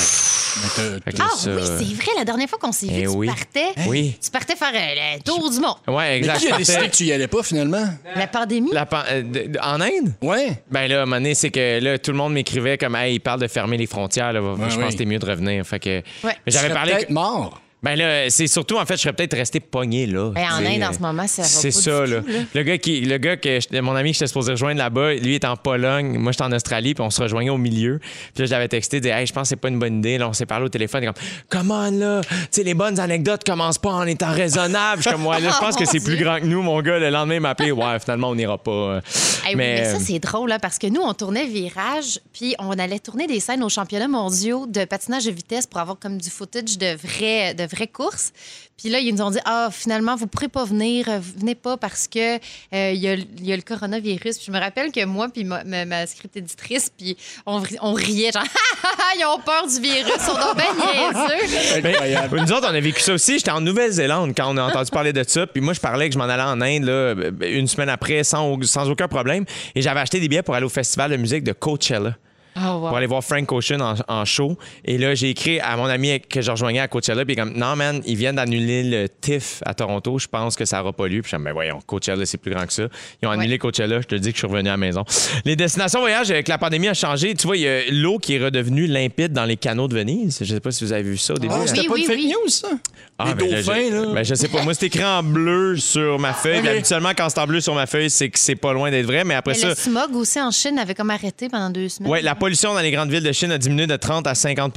Mais t'as- Ah ça- oui, c'est vrai, la dernière fois qu'on s'est vu, Eh tu oui. partais. Oui. Tu partais faire euh, le tour du monde. Ouais, Mais exact. qui a décidé que tu y allais pas, finalement? La pandémie? la pan- euh, en Inde? Ouais. Ben là, à un moment donné, c'est que là, tout le monde m'écrivait comme, hey, il parle de fermer les frontières. Là, je pense oui. que c'était mieux de revenir. Fait que, Ouais. mais Tu j'avais parlé. peut-être mort. Ben là, c'est surtout, en fait, je serais peut-être resté pogné là. Ben, en Inde, en euh, ce moment, ça va C'est pas ça, du là. tout, là. Le gars qui, le gars que j'étais- mon ami que j'étais supposé rejoindre là-bas, lui est en Pologne, moi j'étais en Australie, puis on se rejoignait au milieu. Puis là, j'avais texté, dit, hey, je pense que c'est pas une bonne idée. Là, on s'est parlé au téléphone, il est comme, come on là, tu sais, les bonnes anecdotes commencent pas en étant raisonnables. Je suis comme, ouais, là, je pense que c'est Oh, plus grand que nous, mon gars. Le lendemain, il m'a appelé, ouais, finalement, on n'ira pas. euh. Oui, mais, ça, c'est drôle, hein, parce que nous, on tournait Virage, puis on allait tourner des scènes aux championnats mondiaux de patinage de vitesse pour avoir comme du footage de vraies, de vraies courses. Puis là, ils nous ont dit Ah, finalement, vous ne pourrez pas venir, euh, venez pas parce que euh, il y, a, il y a le coronavirus. Puis je me rappelle que moi, puis ma, ma, ma script éditrice, puis on, ri- on riait, genre, ils ont peur du virus, ils sont bien niaiseux. Incroyable. Nous autres, on a vécu ça aussi. J'étais en Nouvelle-Zélande quand on a entendu parler de ça. Puis moi, je parlais que je m'en allais en Inde là, une semaine après sans, sans aucun problème. Et j'avais acheté des billets pour aller au festival de musique de Coachella. Oh, wow. pour aller voir Frank Ocean en, en show. Et là, j'ai écrit à mon ami que je rejoignais à Coachella, puis il est comme, non, man, ils viennent d'annuler le TIFF à Toronto. Je pense que ça n'aura pas lieu. Puis je me mais voyons, Coachella, c'est plus grand que ça. Ils ont annulé Coachella. Je te dis que je suis revenu à la maison. Les destinations voyage, avec la pandémie, a changé. Tu vois, il y a l'eau qui est redevenue limpide dans les canaux de Venise. Je sais pas si vous avez vu ça au début. Ah, c'était Oui, pas oui, une fake oui. news, ça? Ah, Les ben là, dauphins, là. Ben, je sais pas. Moi, c'est écrit en bleu sur ma feuille. Mais habituellement, quand c'est en bleu sur ma feuille, c'est que c'est pas loin d'être vrai. Mais après Mais ça. le smog aussi en Chine avait comme arrêté pendant deux semaines. Oui, la pollution dans les grandes villes de Chine a diminué de 30 à 50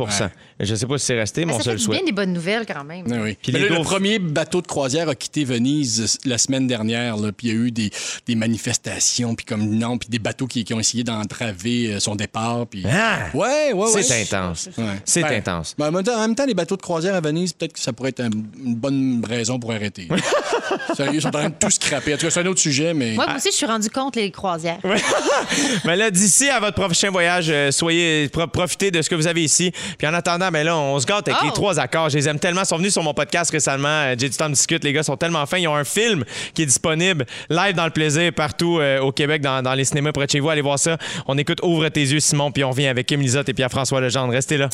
Je sais pas si c'est resté, mais Mais on ça se fait le souhaite. bien des bonnes nouvelles quand même. Ah oui. Puis Mais les là, le premier bateau de croisière a quitté Venise la semaine dernière. là, Puis il y a eu des, des manifestations, puis comme non, puis des bateaux qui, qui ont essayé d'entraver euh, son départ. Puis... Ah! Ouais, ouais, ouais. C'est intense. Ouais. C'est Ben, intense. ben, en, même temps, en même temps, les bateaux de croisière à Venise, peut-être que ça pourrait être un- une bonne raison pour arrêter. Sérieux, ils sont en train de tout scraper. En tout cas, c'est un autre sujet, mais. Moi aussi, je suis rendu compte les croisières. Mais là, d'ici à votre prochain voyage, euh, soyez pro- profitez de ce que vous avez ici. Puis en attendant, ben là, on se gâte avec Oh! les trois accords. Je les aime tellement. Ils sont venus sur mon podcast récemment. Euh, J'ai du temps de discute. Les gars sont tellement fins. Ils ont un film qui est disponible live dans le plaisir partout euh, au Québec, dans, dans les cinémas près de chez vous. Allez voir ça. On écoute Ouvre tes yeux, Simon, puis on vient avec Kim Lizotte et Pierre-François Legendre. Restez là.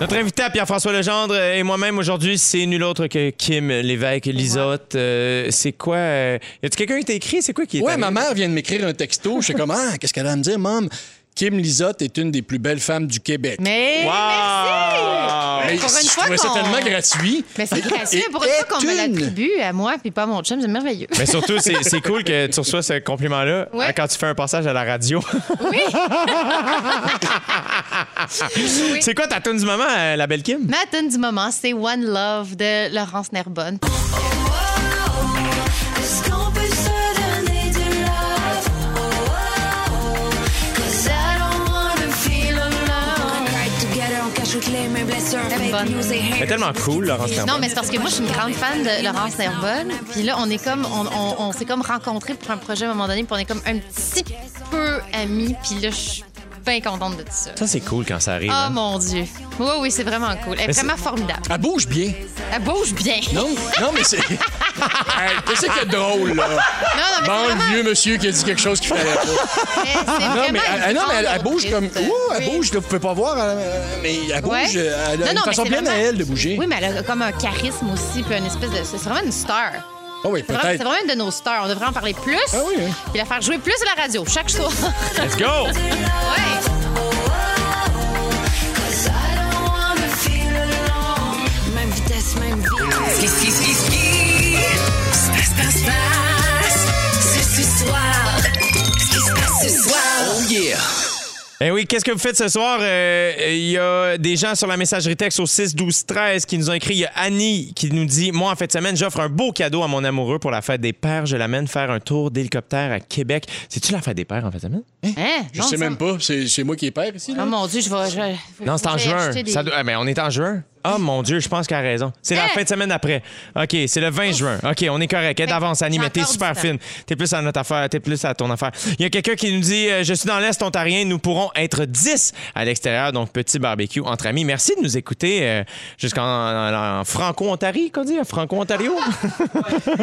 Notre invité à Pierre-François Legendre et moi-même aujourd'hui, c'est nul autre que Kim Lévesque, Lisotte. Euh, c'est quoi? euh, y a-tu quelqu'un qui t'a écrit? C'est quoi qui est Ouais, arrivé? ma mère vient de m'écrire un texto. Je suis comme, ah, qu'est-ce qu'elle a à me dire, maman? Kim Lizotte est une des plus belles femmes du Québec. Mais Wow! merci! Mais Pour une je fois trouvais ça tellement gratuit. Mais c'est gratuit. Et- Pour une fois qu'on me l'attribue à moi puis pas à mon chum, c'est merveilleux. Mais surtout, c'est c'est cool que tu reçois ce compliment-là Ouais. hein, quand tu fais un passage à la radio. Oui. C'est quoi ta tune du moment, euh, la belle Kim? Ma tune du moment, c'est One Love de Laurence Nerbonne. Elle est tellement cool, Laurence Non, Nerbonne. mais c'est parce que moi, je suis une grande fan de Laurence Nerbonne. Puis là, on est comme, on, on- on s'est comme rencontrés pour un projet à un moment donné, puis on est comme un petit peu amis. Puis là, je suis bien contente de tout ça. Ça, c'est cool quand ça arrive. Oh hein. mon Dieu. Oui, oui, c'est vraiment cool. Elle est vraiment formidable. Elle bouge bien. Elle bouge bien. Non, non, mais c'est. Hey, Qu'est-ce a de drôle, là? Non, non, mais Bon, vraiment... vieux monsieur qui a dit quelque chose qu'il fallait pas. Non, mais, elle, non, mais elle, bouge comme. Ouh, elle Oui. bouge, là, vous pouvez pas voir, euh, mais elle bouge. Ouais. Elle a Non, une non, mais façon bien à vraiment- elle de bouger. Oui, mais elle a comme un charisme aussi, puis une espèce de. C'est vraiment une star. Ah oui, C'est vraiment, c'est peut-être. vraiment une de nos stars. On devrait en parler plus. Ah oui, oui. Puis la faire jouer plus à la radio, chaque soir. Let's go! ouais. Cause I don't wanna feel alone. Même vitesse, même vie. Ski, ski, ski, ski. Passe, passe, passe. C'est ce soir. Ce qui se passe ce soir. Oh yeah! Eh oui, qu'est-ce que vous faites ce soir? Euh, Il y a des gens sur la messagerie texte au 6 12 13 qui nous ont écrit. Il y a Annie qui nous dit Moi, en fin de semaine, j'offre un beau cadeau à mon amoureux pour la fête des pères. Je l'amène faire un tour d'hélicoptère à Québec. C'est-tu la fête des pères en fin de semaine? Hein? Je Non, sais ça- même pas. C'est moi qui ai père ici. Oh mon Dieu, je vais. je- Non, c'est en juin. acheter des- Ça doit- ah, mais on est en juin. Oh mon Dieu, je pense qu'elle a raison. C'est la Hein? fin de semaine d'après. OK, c'est le 20 juin. OK, on est correct. Elle est d'avance, Annie, j'ai mais t'es encore super fine. T'es plus à notre affaire, t'es plus à ton affaire. Il y a quelqu'un qui nous dit euh, Je suis dans l'Est ontarien, nous pourrons être 10 à l'extérieur, donc petit barbecue entre amis. Merci de nous écouter euh, jusqu'en en- en Franco-Ontario, qu'on dit, en Franco-Ontario.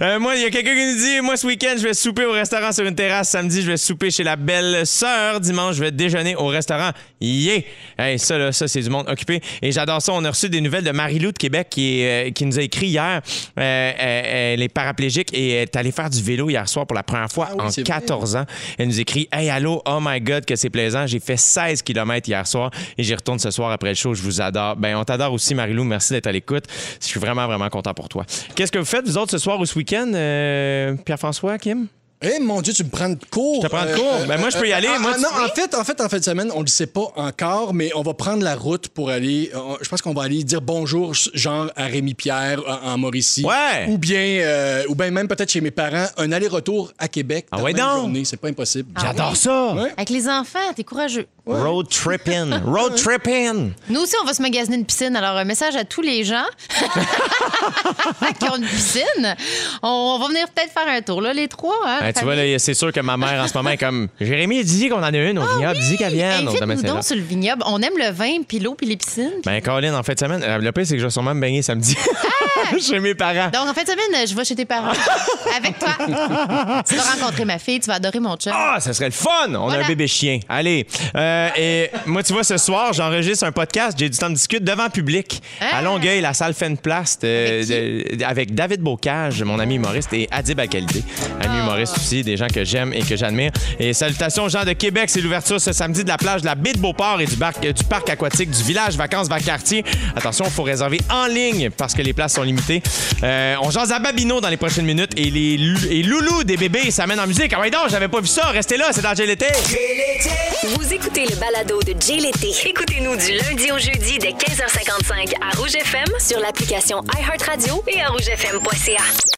Euh, moi, il y a quelqu'un qui nous dit Moi, ce week-end, je vais souper au restaurant sur une terrasse. Samedi, je vais souper chez la belle sœur. Dimanche, je vais déjeuner au restaurant. Yeah! Hey, ça, là, ça, c'est du monde occupé. Et j'adore ça. On a reçu des nouvelles de Marie-Lou de Québec qui, euh, qui nous a écrit hier. Euh, elle, elle est paraplégique et elle est allée faire du vélo hier soir pour la première fois Ah oui, en c'est vrai. 14 ans. Elle nous écrit Hey, allô, oh my God, que c'est plaisant. J'ai fait 16 km hier soir et j'y retourne ce soir après le show. Je vous adore. Ben, on t'adore aussi, Marie-Lou. Merci d'être à l'écoute. Je suis vraiment, vraiment content pour toi. Qu'est-ce que vous faites, vous autres, ce soir ou ce week-end, euh, Pierre-François, Kim? Eh mon Dieu, tu me prends de court. Je te prends de court. Ben, moi, je peux y aller. ah, Moi, ah, tu- non, en fait, en fait, en fin de semaine, on ne le sait pas encore, mais on va prendre la route pour aller. euh, je pense qu'on va aller dire bonjour, genre à Rémi Pierre en, en Mauricie. Ouais. Ou bien, euh, ou bien même peut-être chez mes parents, un aller-retour à Québec. Ah dans ouais la même donc? journée. C'est pas impossible. J'adore ça! Ouais. Avec les enfants, t'es courageux. Road tripping. Road tripping. Nous aussi, on va se magasiner une piscine. Alors, un message à tous les gens qui ont une piscine. On, on va venir peut-être faire un tour, là, les trois. Hein? Hey, Ben, tu vois, c'est sûr que ma mère, en ce moment, est comme Jérémy, dis qu'on en a une au vignoble, dis qu'elle vienne Invite-nous Saint-Jean. donc sur le vignoble. On aime le vin, puis l'eau, puis les piscines. Ben, Colin, en fin de semaine, euh, le pire, c'est que je vais sûrement me baigner samedi Ah! chez mes parents. Donc, en fin de semaine, je vais chez tes parents. Avec toi. tu vas rencontrer ma fille, tu vas adorer mon chum. Ah, ça serait le fun! On a un bébé chien. Allez. Euh, et moi, tu vois, ce soir, j'enregistre un podcast. J'ai du temps de discuter devant public. Ah. À Longueuil, la salle Fenplast. euh, Avec avec David Bocage, mon ami humoriste, et Adib Akalidé, ami Ah. humoriste des gens que j'aime et que j'admire. Et salutations aux gens de Québec. C'est l'ouverture ce samedi de la plage de la baie de Beauport et du, euh, parc aquatique du village Vacances Vacartier. Attention, il faut réserver en ligne parce que les places sont limitées. Euh, on jase à Babino dans les prochaines minutes et les Loulou des bébés s'amènent en musique. Ah ouais donc, j'avais pas vu ça. Restez là, c'est dans GLT. Vous écoutez le balado de l'été. Écoutez-nous du lundi au jeudi dès 15h55 à Rouge FM sur l'application iHeartRadio et à rougefm.ca.